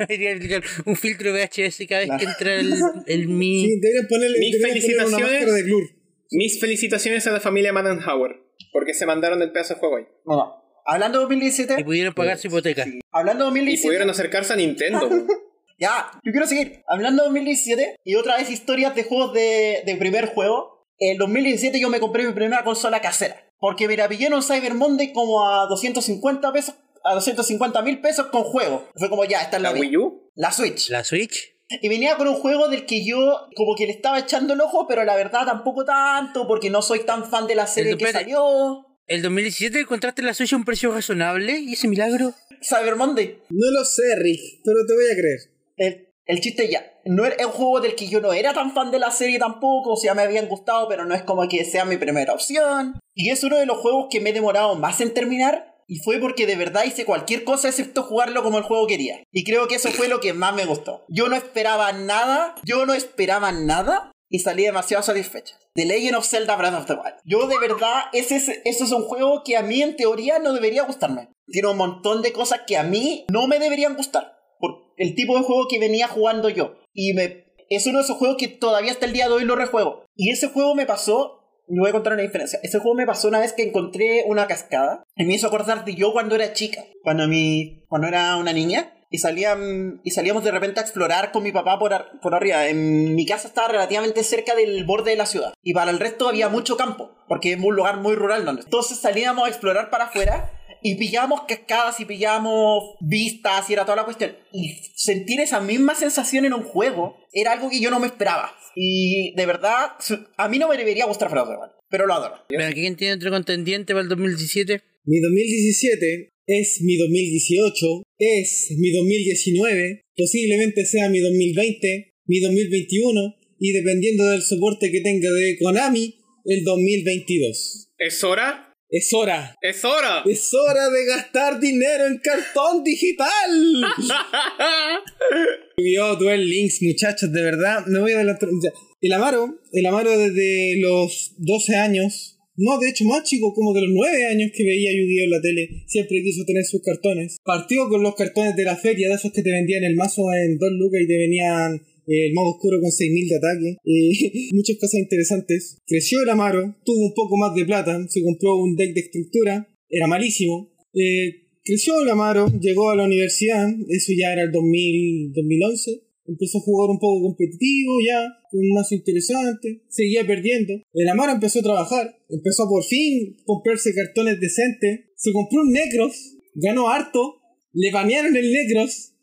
debería aplicar un filtro VHS cada vez que entra el, el mi.
Sí, deberían ponerle,
Mis
deberían ponerle una
felicitaciones.
de Glur.
Mis felicitaciones a la familia Madenhauer. Porque se mandaron el pedazo de juego ahí.
No, no. Hablando de 2017.
Y pudieron pagar su hipoteca.
sí. Hablando de
Y
2017.
pudieron acercarse a Nintendo.
Ya, yo quiero seguir. Hablando de 2017 y otra vez historias de juegos de, de primer juego. En 2017 yo me compré mi primera consola casera. Porque me la pillé en un Cyber Monday como a 250 pesos. A 250 mil pesos con juego. Fue como ya, esta es la,
¿La. Wii U?
La Switch.
La Switch.
Y venía con un juego del que yo como que le estaba echando el ojo, pero la verdad tampoco tanto, porque no soy tan fan de la serie que salió.
El 2017 encontraste la Switch a un precio razonable y ese milagro.
Cyber Monday.
No lo sé, Rick, pero te voy a creer.
El, el chiste ya. No era es un juego del que yo no era tan fan de la serie tampoco. O sea, me habían gustado, pero no es como que sea mi primera opción. Y es uno de los juegos que me he demorado más en terminar. Y fue porque de verdad hice cualquier cosa excepto jugarlo como el juego quería. Y creo que eso fue lo que más me gustó. Yo no esperaba nada. Yo no esperaba nada. Y salí demasiado satisfecha. The Legend of Zelda Breath of the Wild. Yo de verdad, ese es, eso es un juego que a mí en teoría no debería gustarme. Tiene un montón de cosas que a mí no me deberían gustar. Por el tipo de juego que venía jugando yo. Y me, es uno de esos juegos que todavía hasta el día de hoy lo rejuego. Y ese juego me pasó... Me voy a contar una diferencia. Ese juego me pasó una vez que encontré una cascada. Y me hizo acordar de yo cuando era chica. Cuando, mi, cuando era una niña. Y, salían, y salíamos de repente a explorar con mi papá por, ar- por arriba. En mi casa estaba relativamente cerca del borde de la ciudad. Y para el resto había mucho campo. Porque es un lugar muy rural donde. Entonces salíamos a explorar para afuera. Y pillábamos cascadas y pillábamos vistas y era toda la cuestión. Y sentir esa misma sensación en un juego era algo que yo no me esperaba. Y de verdad, a mí no me debería gustar Wild, pero lo adoro.
Mira, ¿quién tiene otro contendiente para el 2017?
Mi 2017 es mi 2018, es mi 2019, posiblemente sea mi 2020, mi 2021 y dependiendo del soporte que tenga de Konami, el 2022.
¿Es hora?
Es hora.
¡Es hora!
Es hora de gastar dinero en cartón digital. Yo, Duel Links, muchachos, de verdad, me voy a adelantar. El Amaro, el Amaro desde los 12 años, no, de hecho más chico, como de los 9 años que veía Yu-Gi-Oh en la tele, siempre quiso tener sus cartones. Partió con los cartones de la feria, de esos que te vendían el mazo en 2 lucas y te venían eh, el modo oscuro con 6000 de ataque, y muchas cosas interesantes. Creció el Amaro, tuvo un poco más de plata, se compró un deck de estructura, era malísimo. Eh, creció el Amaro, llegó a la universidad, eso ya era el 2000, 2011. Empezó a jugar un poco competitivo ya, con un mazo interesante, seguía perdiendo. El Amaro empezó a trabajar, empezó a por fin comprarse cartones decentes, se compró un Necros, ganó harto, le banearon el Necros,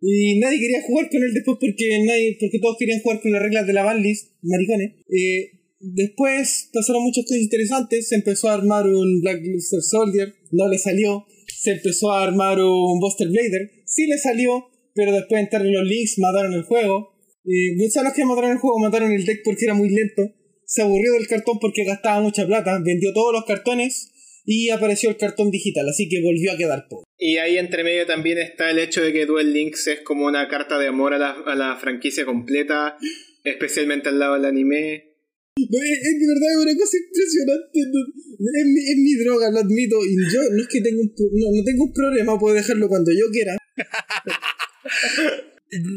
y nadie quería jugar con él después porque nadie, porque todos querían jugar con las reglas de la banlist, maricones. Eh, después pasaron muchas cosas interesantes. Se empezó a armar un Black Luster Soldier, no le salió. Se empezó a armar un Buster Blader, sí le salió, pero después entraron los links, mataron el juego. Eh, muchos de los que mataron el juego mataron el deck porque era muy lento. Se aburrió del cartón porque gastaba mucha plata, vendió todos los cartones y apareció el cartón digital, así que volvió a quedar pobre.
Y ahí entre medio también está el hecho de que Duel Links es como una carta de amor a la, a la franquicia completa, especialmente al lado del anime.
No, Es, es de verdad una cosa impresionante. no, es, mi, es mi droga, lo admito. Y yo no es que tenga un, no, no tengo un problema, puedo dejarlo cuando yo quiera.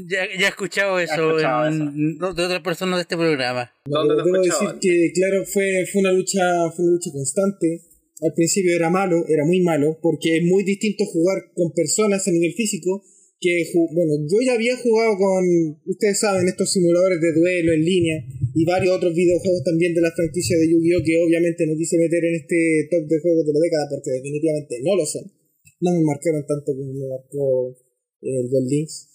Ya, ya he escuchado eso,
escuchado
en- de otras personas de este programa.
¿Dónde
debo decir que, claro, fue, fue, una lucha, fue una lucha constante. Al principio era malo, era muy malo, porque es muy distinto jugar con personas a nivel físico que, bueno, yo ya había jugado con, ustedes saben, estos simuladores de duelo en línea y varios otros videojuegos también de la franquicia de Yu-Gi-Oh! que obviamente no quise meter en este top de juegos de la década porque definitivamente no lo son. No me marcaron tanto como me marcó el Duel Links.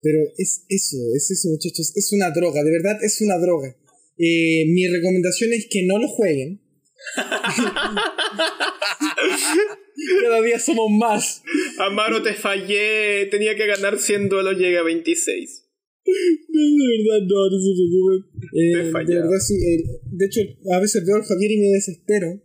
Pero es eso, es eso muchachos, es una droga, de verdad es una droga. Eh, mi recomendación es que no lo jueguen. Cada día somos más.
Amaro, te fallé, tenía que ganar 100 duelos, llega a 26.
De verdad, no, no se preocupen. Eh, de verdad, sí. eh, de hecho, a veces veo al Javier y me desespero.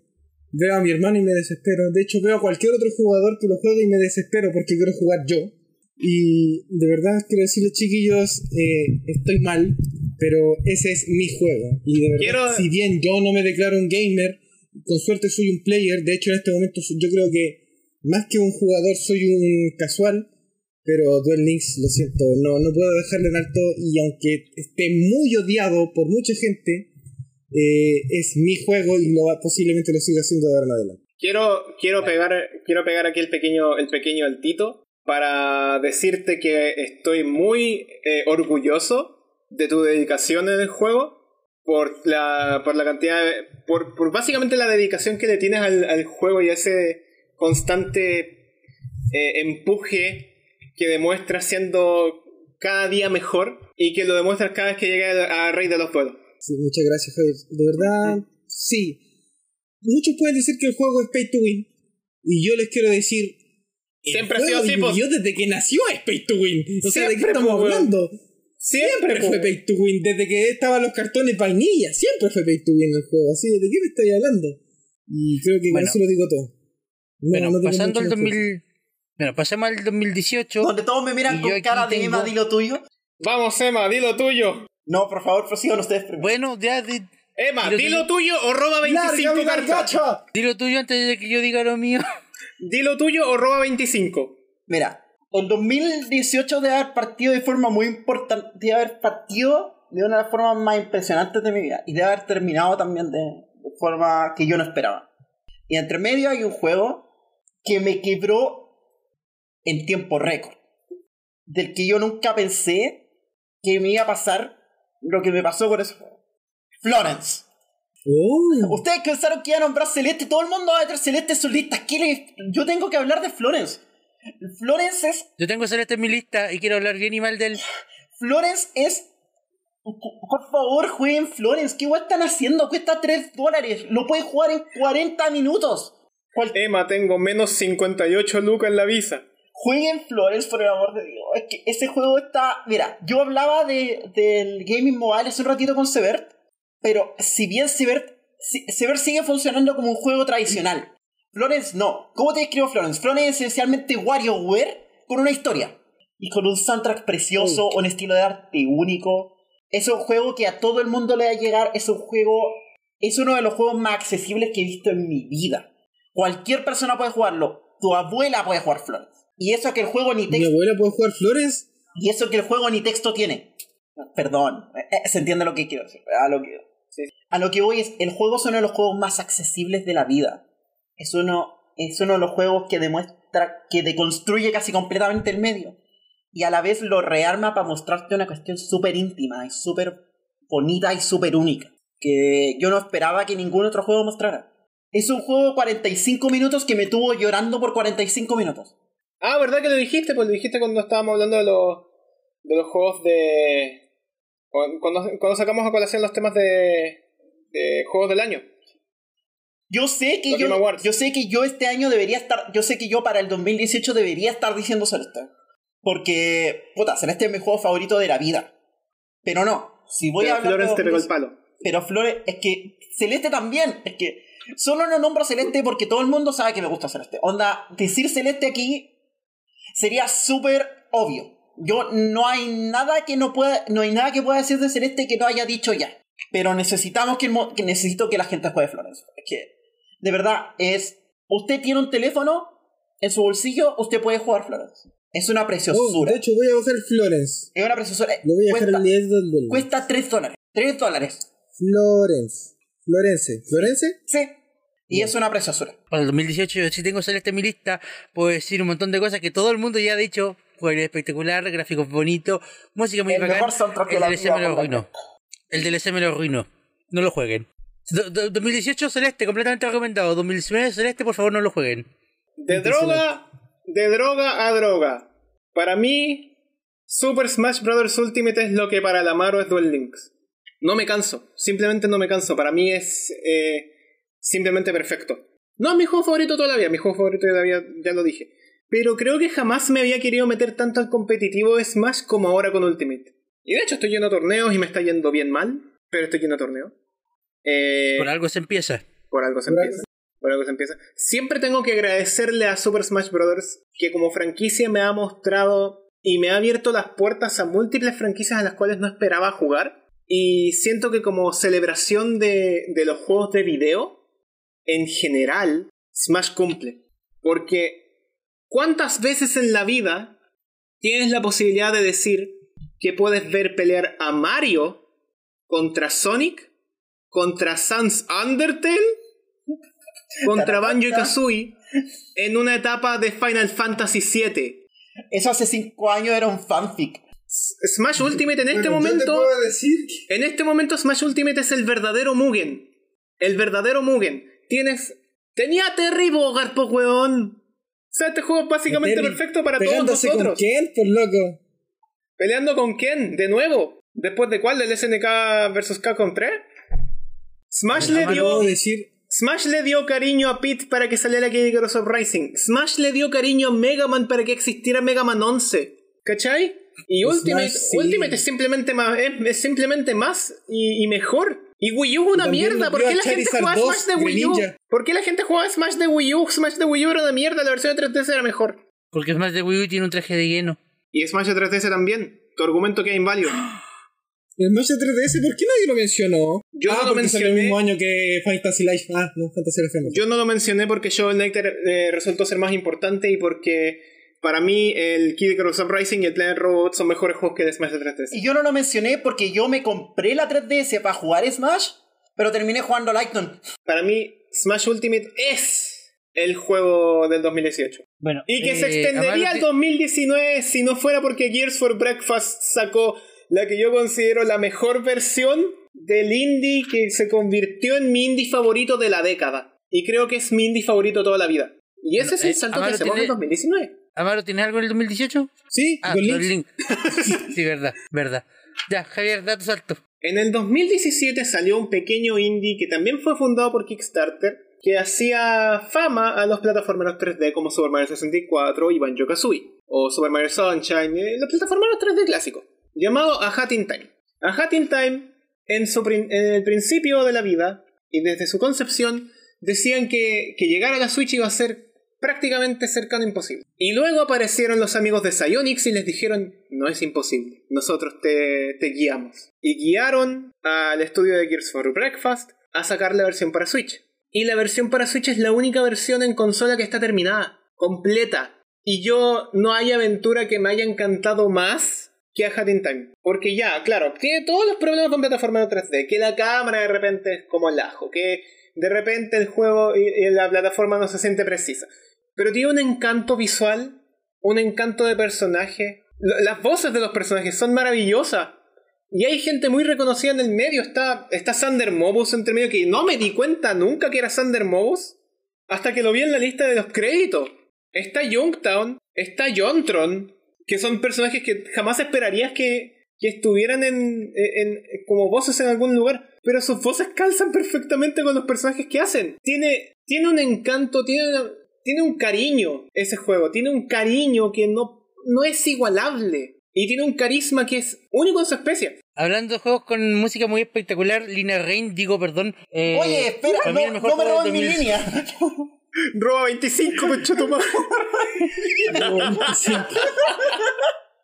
Veo a mi hermano y me desespero. De hecho, veo a cualquier otro jugador que lo juegue y me desespero porque quiero jugar yo. Y de verdad, quiero decirles, chiquillos, eh, estoy mal, pero ese es mi juego. Y de verdad,
Quiero-
si bien yo no me declaro un gamer, con suerte soy un player. De hecho, en este momento yo creo que más que un jugador soy un casual. Pero Duel Links, lo siento, no, no puedo dejarlo en alto y aunque esté muy odiado por mucha gente, eh, es mi juego y lo, posiblemente lo siga haciendo de ahora en adelante.
Quiero, quiero, pegar, quiero pegar aquí el pequeño, el pequeño altito para decirte que estoy muy eh, orgulloso de tu dedicación en el juego por la, por la cantidad, de- por, por básicamente la dedicación que le tienes al, al juego y ese constante eh, empuje que demuestras siendo cada día mejor y que lo demuestras cada vez que llega a Rey de los Pueblos.
Sí, muchas gracias, Javier. De verdad, sí. Muchos pueden decir que el juego es pay to win. Y yo les quiero decir.
Siempre ha sido así, pues.
Yo desde que nació es pay to win. O sea, ¿de qué
Siempre,
estamos
pues,
hablando?
Siempre,
fue
po.
pay to win. Desde que estaban los cartones vainilla, siempre fue pay to win el juego. Así, ¿de qué me estoy hablando? Y creo que
Bueno.
con eso lo digo todo. No,
bueno,
no
pasando al
mucho más que
2000. Bueno, pasemos al 2018.
Donde todos me miran con cara de
tengo-
Emma, di lo tuyo.
Vamos, Emma, di lo tuyo.
No, por favor, prosigan ustedes primero.
Bueno, ya di,
Emma,
Di lo
di
tuyo.
o roba
decir.
25
¡Larga, vida,
cartas.
gacha!
di lo tuyo antes de que yo diga lo mío.
Di lo tuyo o roba 25.
Mira, el 2018 debe haber partido de forma muy importante, debe haber partido de una de las formas más impresionantes de mi vida y debe haber terminado también de, de forma que yo no esperaba. Y entre medio hay un juego que me quebró en tiempo récord, del que yo nunca pensé que me iba a pasar lo que me pasó con ese juego. Florence.
Oh,
Ustedes pensaron que iba a nombrar Celeste, todo el mundo va a meter Celeste en sus listas. ¿Qué le- Yo tengo que hablar de Florence. Florence es
Yo tengo Celeste en mi lista y quiero hablar bien y mal del.
Florence es. Por favor, jueguen Florence. ¿Qué igual están haciendo? Cuesta 3 dólares. Lo pueden jugar en 40 minutos. Cual-
Emma, tengo menos 58 lucas en la visa.
Jueguen Florence, por el amor de Dios. Es que ese juego está. Mira, yo hablaba de, del gaming mobile hace un ratito con Severt. Pero si bien si- Severt sigue funcionando como un juego tradicional. Florence no. ¿Cómo te describo Florence? Florence es esencialmente WarioWare con una historia. Y con un soundtrack precioso, un estilo de arte único. Es un juego que a todo el mundo le va a llegar. Es un juego. Es uno de los juegos más accesibles que he visto en mi vida. Cualquier persona puede jugarlo. Tu abuela puede jugar Florence. Y eso que el juego ni
¿Mi
texto.
abuela puede jugar Flores?
Y eso que el juego ni texto tiene. Perdón. eh, eh, Se entiende lo que quiero decir. A lo que, a lo que voy es. El juego es uno de los juegos más accesibles de la vida. Es uno, es uno de los juegos que demuestra. que deconstruye casi completamente el medio. Y a la vez lo rearma para mostrarte una cuestión súper íntima y súper bonita y súper única. Que yo no esperaba que ningún otro juego mostrara. Es un juego de 45 minutos que me tuvo llorando por 45 minutos.
Ah, ¿verdad que lo dijiste? Pues lo dijiste cuando estábamos hablando de los, de los juegos de... Cuando, cuando sacamos a colación los temas de, de juegos del año.
Yo sé que
Los Game
yo,
Awards.
yo sé que yo este año debería estar, yo sé que yo para el 2018 debería estar diciendo Celeste. Porque, puta, Celeste es mi juego favorito de la vida. Pero no, si voy
Pero
a hablar
Florence
de
te pegó el
2018
palo.
Pero Flores, es que Celeste también, es que solo no nombro Celeste porque todo el mundo sabe que me gusta Celeste. Onda, decir Celeste aquí sería súper obvio. Yo no hay nada que no pueda, no hay nada que pueda decir de Celeste que no haya dicho ya. Pero necesitamos que, que necesito que la gente juegue Florence. Es que, de verdad, es. Usted tiene un teléfono en su bolsillo, usted puede jugar Florence. Es una
Oh,
preciosura.
de hecho, voy a bajar Florence.
es una preciosura.
Lo voy a dejar
Cuesta,
en 10 dólares.
cuesta 3 dólares. 3 dólares.
Florence. Florence. ¿Florence?
Sí. Y es una preciosura.
Para el 2018, yo sí tengo Celeste en mi lista. Puedo decir un montón de cosas que todo el mundo ya ha dicho. Juego espectacular, gráficos bonitos, música muy
El
bacán.
mejor
el
la
DLC me lo arruinó. El DLC me lo arruinó. No lo jueguen. Do- do- 2018 Celeste, completamente recomendado. 2019 Celeste, por favor, no lo jueguen.
De droga, de droga a droga. Para mí, Super Smash Bros. Ultimate es lo que para el Amaro es Duel Links. No me canso, simplemente no me canso. Para mí es eh, simplemente perfecto. No es mi juego favorito todavía, mi juego favorito todavía ya lo dije. Pero creo que jamás me había querido meter tanto al competitivo de Smash como ahora con Ultimate. Y de hecho estoy lleno de torneos y me está yendo bien mal, pero estoy lleno de torneos. Eh,
Por algo se empieza.
por algo se
Por
empieza. Por algo se empieza. Siempre tengo que agradecerle a Super Smash Bros. que como franquicia me ha mostrado y me ha abierto las puertas a múltiples franquicias a las cuales no esperaba jugar. Y siento que como celebración de, de los juegos de video, en general, Smash cumple. Porque ¿cuántas veces en la vida tienes la posibilidad de decir que puedes ver pelear a Mario contra Sonic contra Sans Undertale, contra Banjo y Kazooie, en una etapa de Final Fantasy VII.
Eso hace 5 años era un fanfic.
Smash Ultimate en este
yo te
momento.
puedo decir que-
En este momento Smash Ultimate es el verdadero Mugen. El verdadero Mugen. Tienes. Tenía a Terry Bogard, po weón. O sea, este juego es básicamente perfecto para todos
Pegándose con
nosotros.
quién, por loco.
Peleando con ken, de nuevo. ¿Después de cuál? ¿Del SNK vs Capcom 3? Smash le dio.
decir.
Smash le dio cariño a Pete para que saliera Kid Icarus Uprising. Smash le dio cariño a Mega Man para que existiera Mega Man 11. ¿Cachai? Y
Smash,
Ultimate,
sí.
Ultimate es simplemente más, es, es simplemente más y, y mejor. Y Wii U es una mierda. ¿Por qué la gente
2
Smash de Wii U? ¿Por qué la gente jugaba Smash de Wii U? Smash de Wii U era una mierda, la versión de 3DS era mejor.
Porque Smash de Wii U tiene un traje de lleno.
Y Smash de 3DS también. Tu argumento queda inválido.
El Smash de 3DS, ¿por qué nadie lo mencionó?
Yo
ah,
no lo
porque salió el
mencioné.
mismo año que Fantasy Life. Ah, no, Fantasy Life. no.
Yo no lo mencioné porque Shovel Knight eh, resultó ser más importante y porque para mí el Kid Icarus Uprising y el Planet Robot son mejores juegos que el Smash de 3DS.
Y yo no lo mencioné porque yo me compré la 3DS para jugar Smash, pero terminé jugando Lightning.
Para mí, Smash Ultimate es el juego del 2018.
Bueno,
Y que se
eh,
extendería al
ti-
2019 si no fuera porque Gears for Breakfast sacó la que yo considero la mejor versión del indie que se convirtió en mi indie favorito de la década. Y creo que es mi indie favorito toda la vida. Y ese es el
Eh,
salto que
Amaro
hacemos en
tiene-
2019.
Amaro, ¿tienes algo en el 2018?
Sí,
Ah,
con links.
sí, verdad, verdad. Ya, Javier, da tu salto.
En el 2017 salió un pequeño indie que también fue fundado por Kickstarter, que hacía fama a los plataformeros 3D como Super Mario 64 y Banjo Kazooie, o Super Mario Sunshine, eh, los plataformeros 3D clásicos, llamado A Hat in Time. A Hat in Time, en, su el principio de la vida y desde su concepción, decían que, que llegar a la Switch iba a ser prácticamente cercano a imposible. Y luego aparecieron los amigos de Psyonix y les dijeron, no es imposible, nosotros te, te guiamos. Y guiaron al estudio de Gears for Breakfast a sacar la versión para Switch. Y la versión para Switch es la única versión en consola que está terminada, completa. Y yo no hay aventura que me haya encantado más que a Hat in Time. Porque ya, claro, tiene todos los problemas con plataforma 3D. Que la cámara de repente es como el ajo. Que de repente el juego y, y la plataforma no se siente precisa. Pero tiene un encanto visual, un encanto de personaje. Las voces de los personajes son maravillosas. Y hay gente muy reconocida en el medio. Está, está Sander Mobus entre medio que no me di cuenta nunca que era Sander Mobus. Hasta que lo vi en la lista de los créditos. Está Youngtown, está Jontron, que son personajes que jamás esperarías que, que estuvieran en, en- como voces en algún lugar. Pero sus voces calzan perfectamente con los personajes que hacen. Tiene, tiene un encanto, tiene, una- tiene un cariño ese juego. Tiene un cariño que no, no es igualable. Y tiene un carisma que es único en su especie.
Hablando de juegos con música muy espectacular, Lina Rain, digo perdón. eh,
Oye, espera, no, no me
del
mi
2000.
línea.
Roba 25, pecho tomado.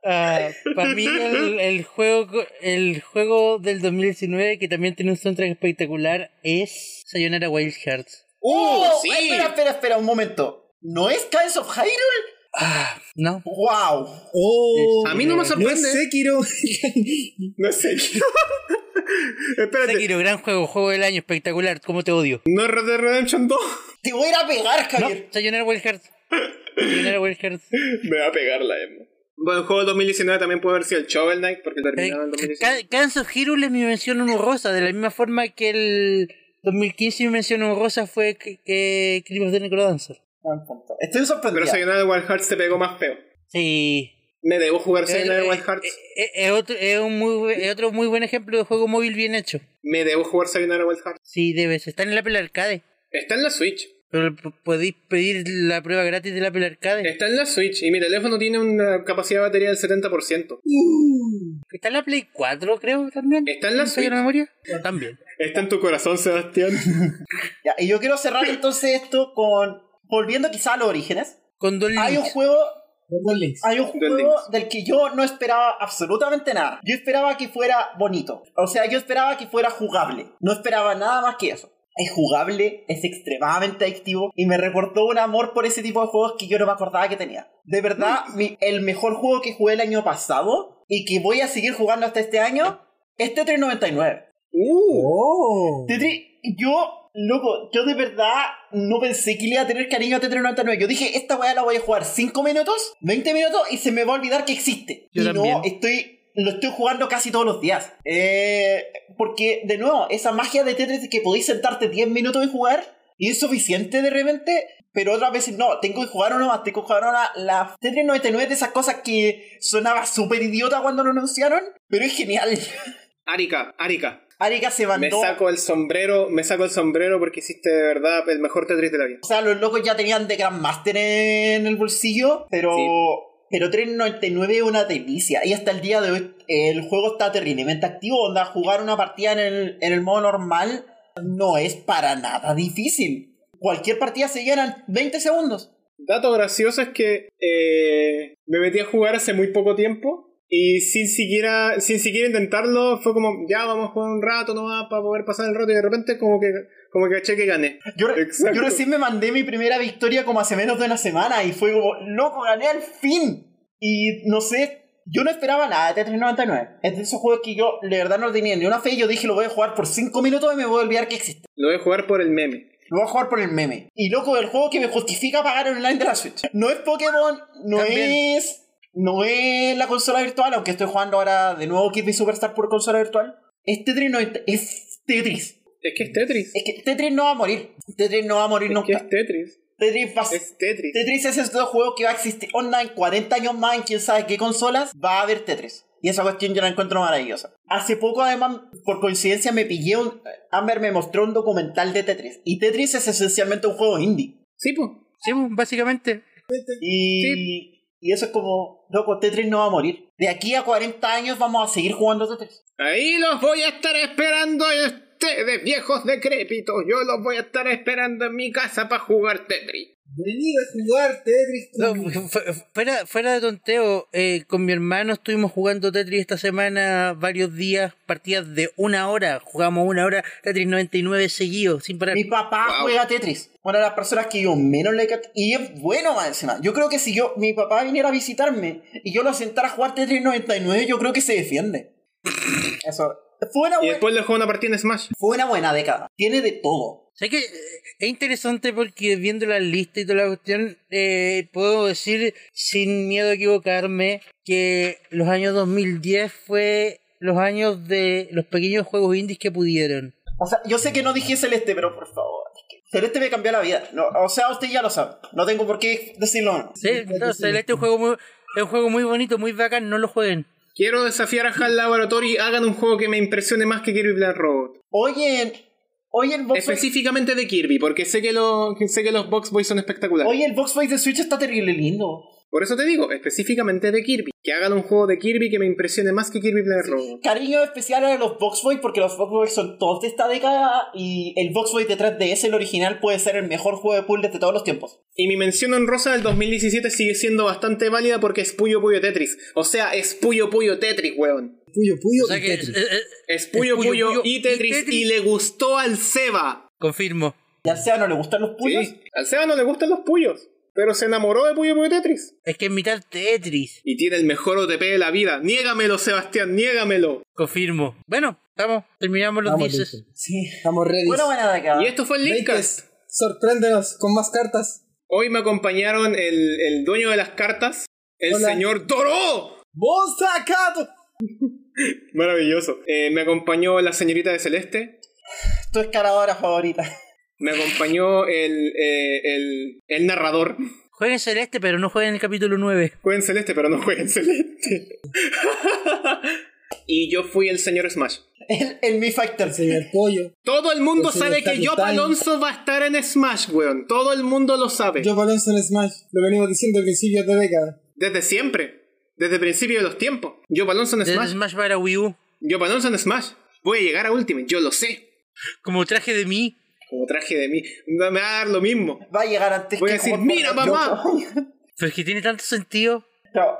Ah, para mí el, el juego co- el juego del 2019 que también tiene un soundtrack espectacular es Sayonara Wild Hearts.
¡Uh!
Oh,
sí.
Espera, espera, espera, un momento. ¿No es Skies of Hyrule?
Ah, no.
¡Wow!
Oh,
A mí no me
no
sorprende.
es Sekiro.
No sé. Espérate.
Sekiro, gran juego, juego del año, espectacular, cómo te odio.
¿No es Red Dead Redemption 2?
Te voy a ir a pegar,
No,
Javier.
Sayonara Wild Hearts. Sayonara Wild Hearts.
Me va a pegar la emo. Bueno, el juego del 2019 también puede haber sido el Shovel Knight porque terminaba en el 2019.
Ca- Cans of Hyrule es mi mención honrosa, de la misma forma que el 2015 mi mención honrosa fue que, que the Necrodancer.
Punto. Estoy
Pero
sorprendido.
Sayonara Wild Hearts te pegó más feo.
Sí.
Me debo jugar
Eh,
Sayonara
eh,
Wild Hearts.
eh, eh, Es otro, es un muy, es otro muy buen ejemplo de juego móvil bien hecho.
Me debo jugar Sayonara Wild Hearts.
Sí, debes. Está en el Apple Arcade.
Está en la Switch.
Pero podéis pedir la prueba gratis del Apple Arcade.
Está en la Switch y mi teléfono tiene una capacidad de batería del 70%.
Está en la Play 4, creo, también.
Está en la
¿Me falla
Switch.
memoria? También.
Está en tu corazón, Sebastián.
Ya, y yo quiero cerrar entonces esto con. Volviendo quizá a los orígenes.
Con dos
Hay un juego. Hay un juego del que yo no esperaba absolutamente nada. Yo esperaba que fuera bonito. O sea, yo esperaba que fuera jugable. No esperaba nada más que eso. Es jugable, es extremadamente adictivo y me reportó un amor por ese tipo de juegos que yo no me acordaba que tenía. De verdad, mi- el mejor juego que jugué el año pasado y que voy a seguir jugando hasta este año es Tetris 99.
Uh,
Oh.
Tetris, yo, loco, yo de verdad no pensé que le iba a tener cariño a Tetris 99. Yo dije, esta weá la voy a jugar 5 minutos, 20 minutos y se me va a olvidar que existe.
Yo
y
también.
no, estoy, lo estoy jugando casi todos los días. Eh, porque, de nuevo, esa magia de Tetris que podéis sentarte 10 minutos y jugar y es suficiente de repente. Pero otras veces no, tengo que jugar uno más, tengo que jugar una. La Tetris 99 es de esas cosas que sonaba súper idiota cuando lo anunciaron, pero es genial.
Arika, Arika.
Arika se
Me
mandó.
saco el sombrero, me saco el sombrero porque hiciste de verdad el mejor Tetris de la vida.
O sea, los locos ya tenían de Grandmaster en el bolsillo, pero.
Sí.
Pero 3.99 es una delicia. Y hasta el día de hoy el juego está terriblemente activo. Onda, jugar una partida en el, en el modo normal no es para nada difícil. Cualquier partida se llena en 20 segundos.
Dato gracioso es que eh, me metí a jugar hace muy poco tiempo y sin siquiera, sin siquiera intentarlo fue como, ya vamos a jugar un rato nomás para poder pasar el rato y de repente como que, como que caché que gané.
Yo, recién me mandé mi primera victoria como hace menos de una semana y fue como, loco, gané al fin. Y no sé, yo no esperaba nada de T399. Es de esos juegos que yo de verdad no tenía ni una fe. Yo dije, lo voy a jugar por 5 minutos y me voy a olvidar que existe.
Lo voy a jugar por el meme.
Lo voy a jugar por el meme. Y loco, el juego que me justifica pagar el online de la Switch. No es Pokémon, no
También.
es. No es la consola virtual, aunque estoy jugando ahora de nuevo Kirby Superstar por consola virtual. Es Tetris 90, es Tetris.
Es que es Tetris.
Es que Tetris no va a morir. Tetris no va a morir
Es que
nunca.
es Tetris.
Tetris va a
Es Tetris.
Tetris es ese juego que va a existir online 40 años más en quién sabe qué consolas. Va a haber Tetris. Y esa cuestión yo la encuentro maravillosa. Hace poco, además, por coincidencia, me pillé un. Amber me mostró un documental de Tetris. Y Tetris es esencialmente un juego indie.
Sí, pues.
Sí, pues, básicamente.
Y. Y eso es como. Loco, Tetris no va a morir. De aquí a 40 años vamos a seguir jugando Tetris.
Ahí los voy a estar esperando ustedes, viejos decrépitos. Yo los voy a estar esperando en mi casa para jugar Tetris.
Venid a jugar Tetris.
No, fuera, fuera de tonteo, eh, con mi hermano estuvimos jugando Tetris esta semana varios días, partidas de una hora. Jugamos una hora Tetris 99 seguidos, sin parar.
Mi papá
Wow.
juega Tetris. Una de las personas que yo menos le Y es bueno más encima. Yo creo que si yo, mi papá viniera a visitarme y yo lo sentara a jugar Tetris 99, yo creo que se defiende. Eso. Fue una,
Y
buena,
después le juego una partida en Smash.
fue una buena década. Tiene de todo.
Sé que es interesante porque viendo la lista y toda la cuestión, eh, puedo decir sin miedo a equivocarme que los años 2010 fue los años de los pequeños juegos indies que pudieron.
O sea, yo sé que no dije Celeste, pero por favor. Celeste me cambió la vida. No, o sea, usted ya lo sabe. No tengo por qué decirlo.
Sí, no, Celeste es un juego muy, es un juego muy bonito, muy bacán, no lo jueguen.
Quiero desafiar a HAL Laboratory. Hagan un juego que me impresione más que Kirby Black Robot.
Oye, oye el Box Boy-
Específicamente de Kirby, porque sé que, lo, que sé que los Box Boys son espectaculares.
Oye, el Box Boy de Switch está terrible lindo.
Por eso te digo, específicamente de Kirby. Que hagan un juego de Kirby que me impresione más que Kirby Black Robot.
Cariño especial a los Box Boy porque los Box Boy son todos de esta década y el Box Boy de 3DS, el original, puede ser el mejor juego de puzzles de todos los tiempos.
Y mi mención honrosa del 2017 sigue siendo bastante válida porque es Puyo Puyo Tetris. O sea, es Puyo Puyo Tetris, weón.
Puyo, puyo
O sea
y
que,
Tetris.
Es Puyo
Puyo
Puyo,
Puyo
y,
y
Tetris, y
Tetris.
le gustó al Seba.
confirmo.
¿Y al Seba no le gustan los puyos?
Sí, al Seba no le gustan los puyos, pero se enamoró de Puyo Puyo Tetris.
Es que es mitad Tetris.
Y tiene el mejor OTP de la vida. Niégamelo, Sebastián, niégamelo.
Confirmo. Bueno, vamos, terminamos los
Vamos,
10.
listo.
Sí.
Estamos ready.
Una buena década.
Y esto fue el Linkcast.
Sorpréndenos con más cartas.
Hoy me acompañaron el, el dueño de las cartas, el
Hola.
señor Toro.
¡Vos sacado!
Maravilloso. Eh, me acompañó la señorita de Celeste.
Tu escaladora favorita.
Me acompañó el, eh, el, el narrador.
Jueguen Celeste, pero no jueguen el capítulo 9.
Jueguen Celeste, pero no jueguen Celeste. y yo fui el señor Smash.
El, el Mi.
El señor Pollo.
Todo el mundo
El
sabe que. Job Alonso va a estar en Smash, weón. Todo el mundo lo sabe.
Yo Alonso en Smash. Lo venimos diciendo al principio de década.
Desde siempre. Desde el principio de los tiempos. Job Alonso en
Desde
Smash.
Smash para Wii U.
Job Alonso en Smash. Voy a llegar a Ultimate, yo lo sé.
Como traje de mí.
Como traje de mí. Me va a dar lo mismo.
Va a llegar antes
Voy a
que
decir,
por
"Mira, mamá".
Pero es que tiene tanto sentido.
Pero.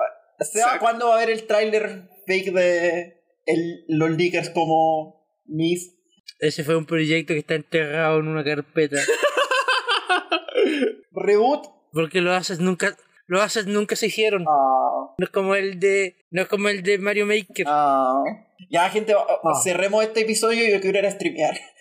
¿cuándo va a haber el tráiler fake de el, los leakers como Miss?
Ese fue un proyecto que está enterrado en una carpeta.
Reboot.
Porque los haces nunca. Los haces nunca se hicieron.
Ah,
No es como el de. No es como el de Mario Maker.
Ah. Ya, gente,
Ah.
cerremos este episodio y yo quiero ir a streamear.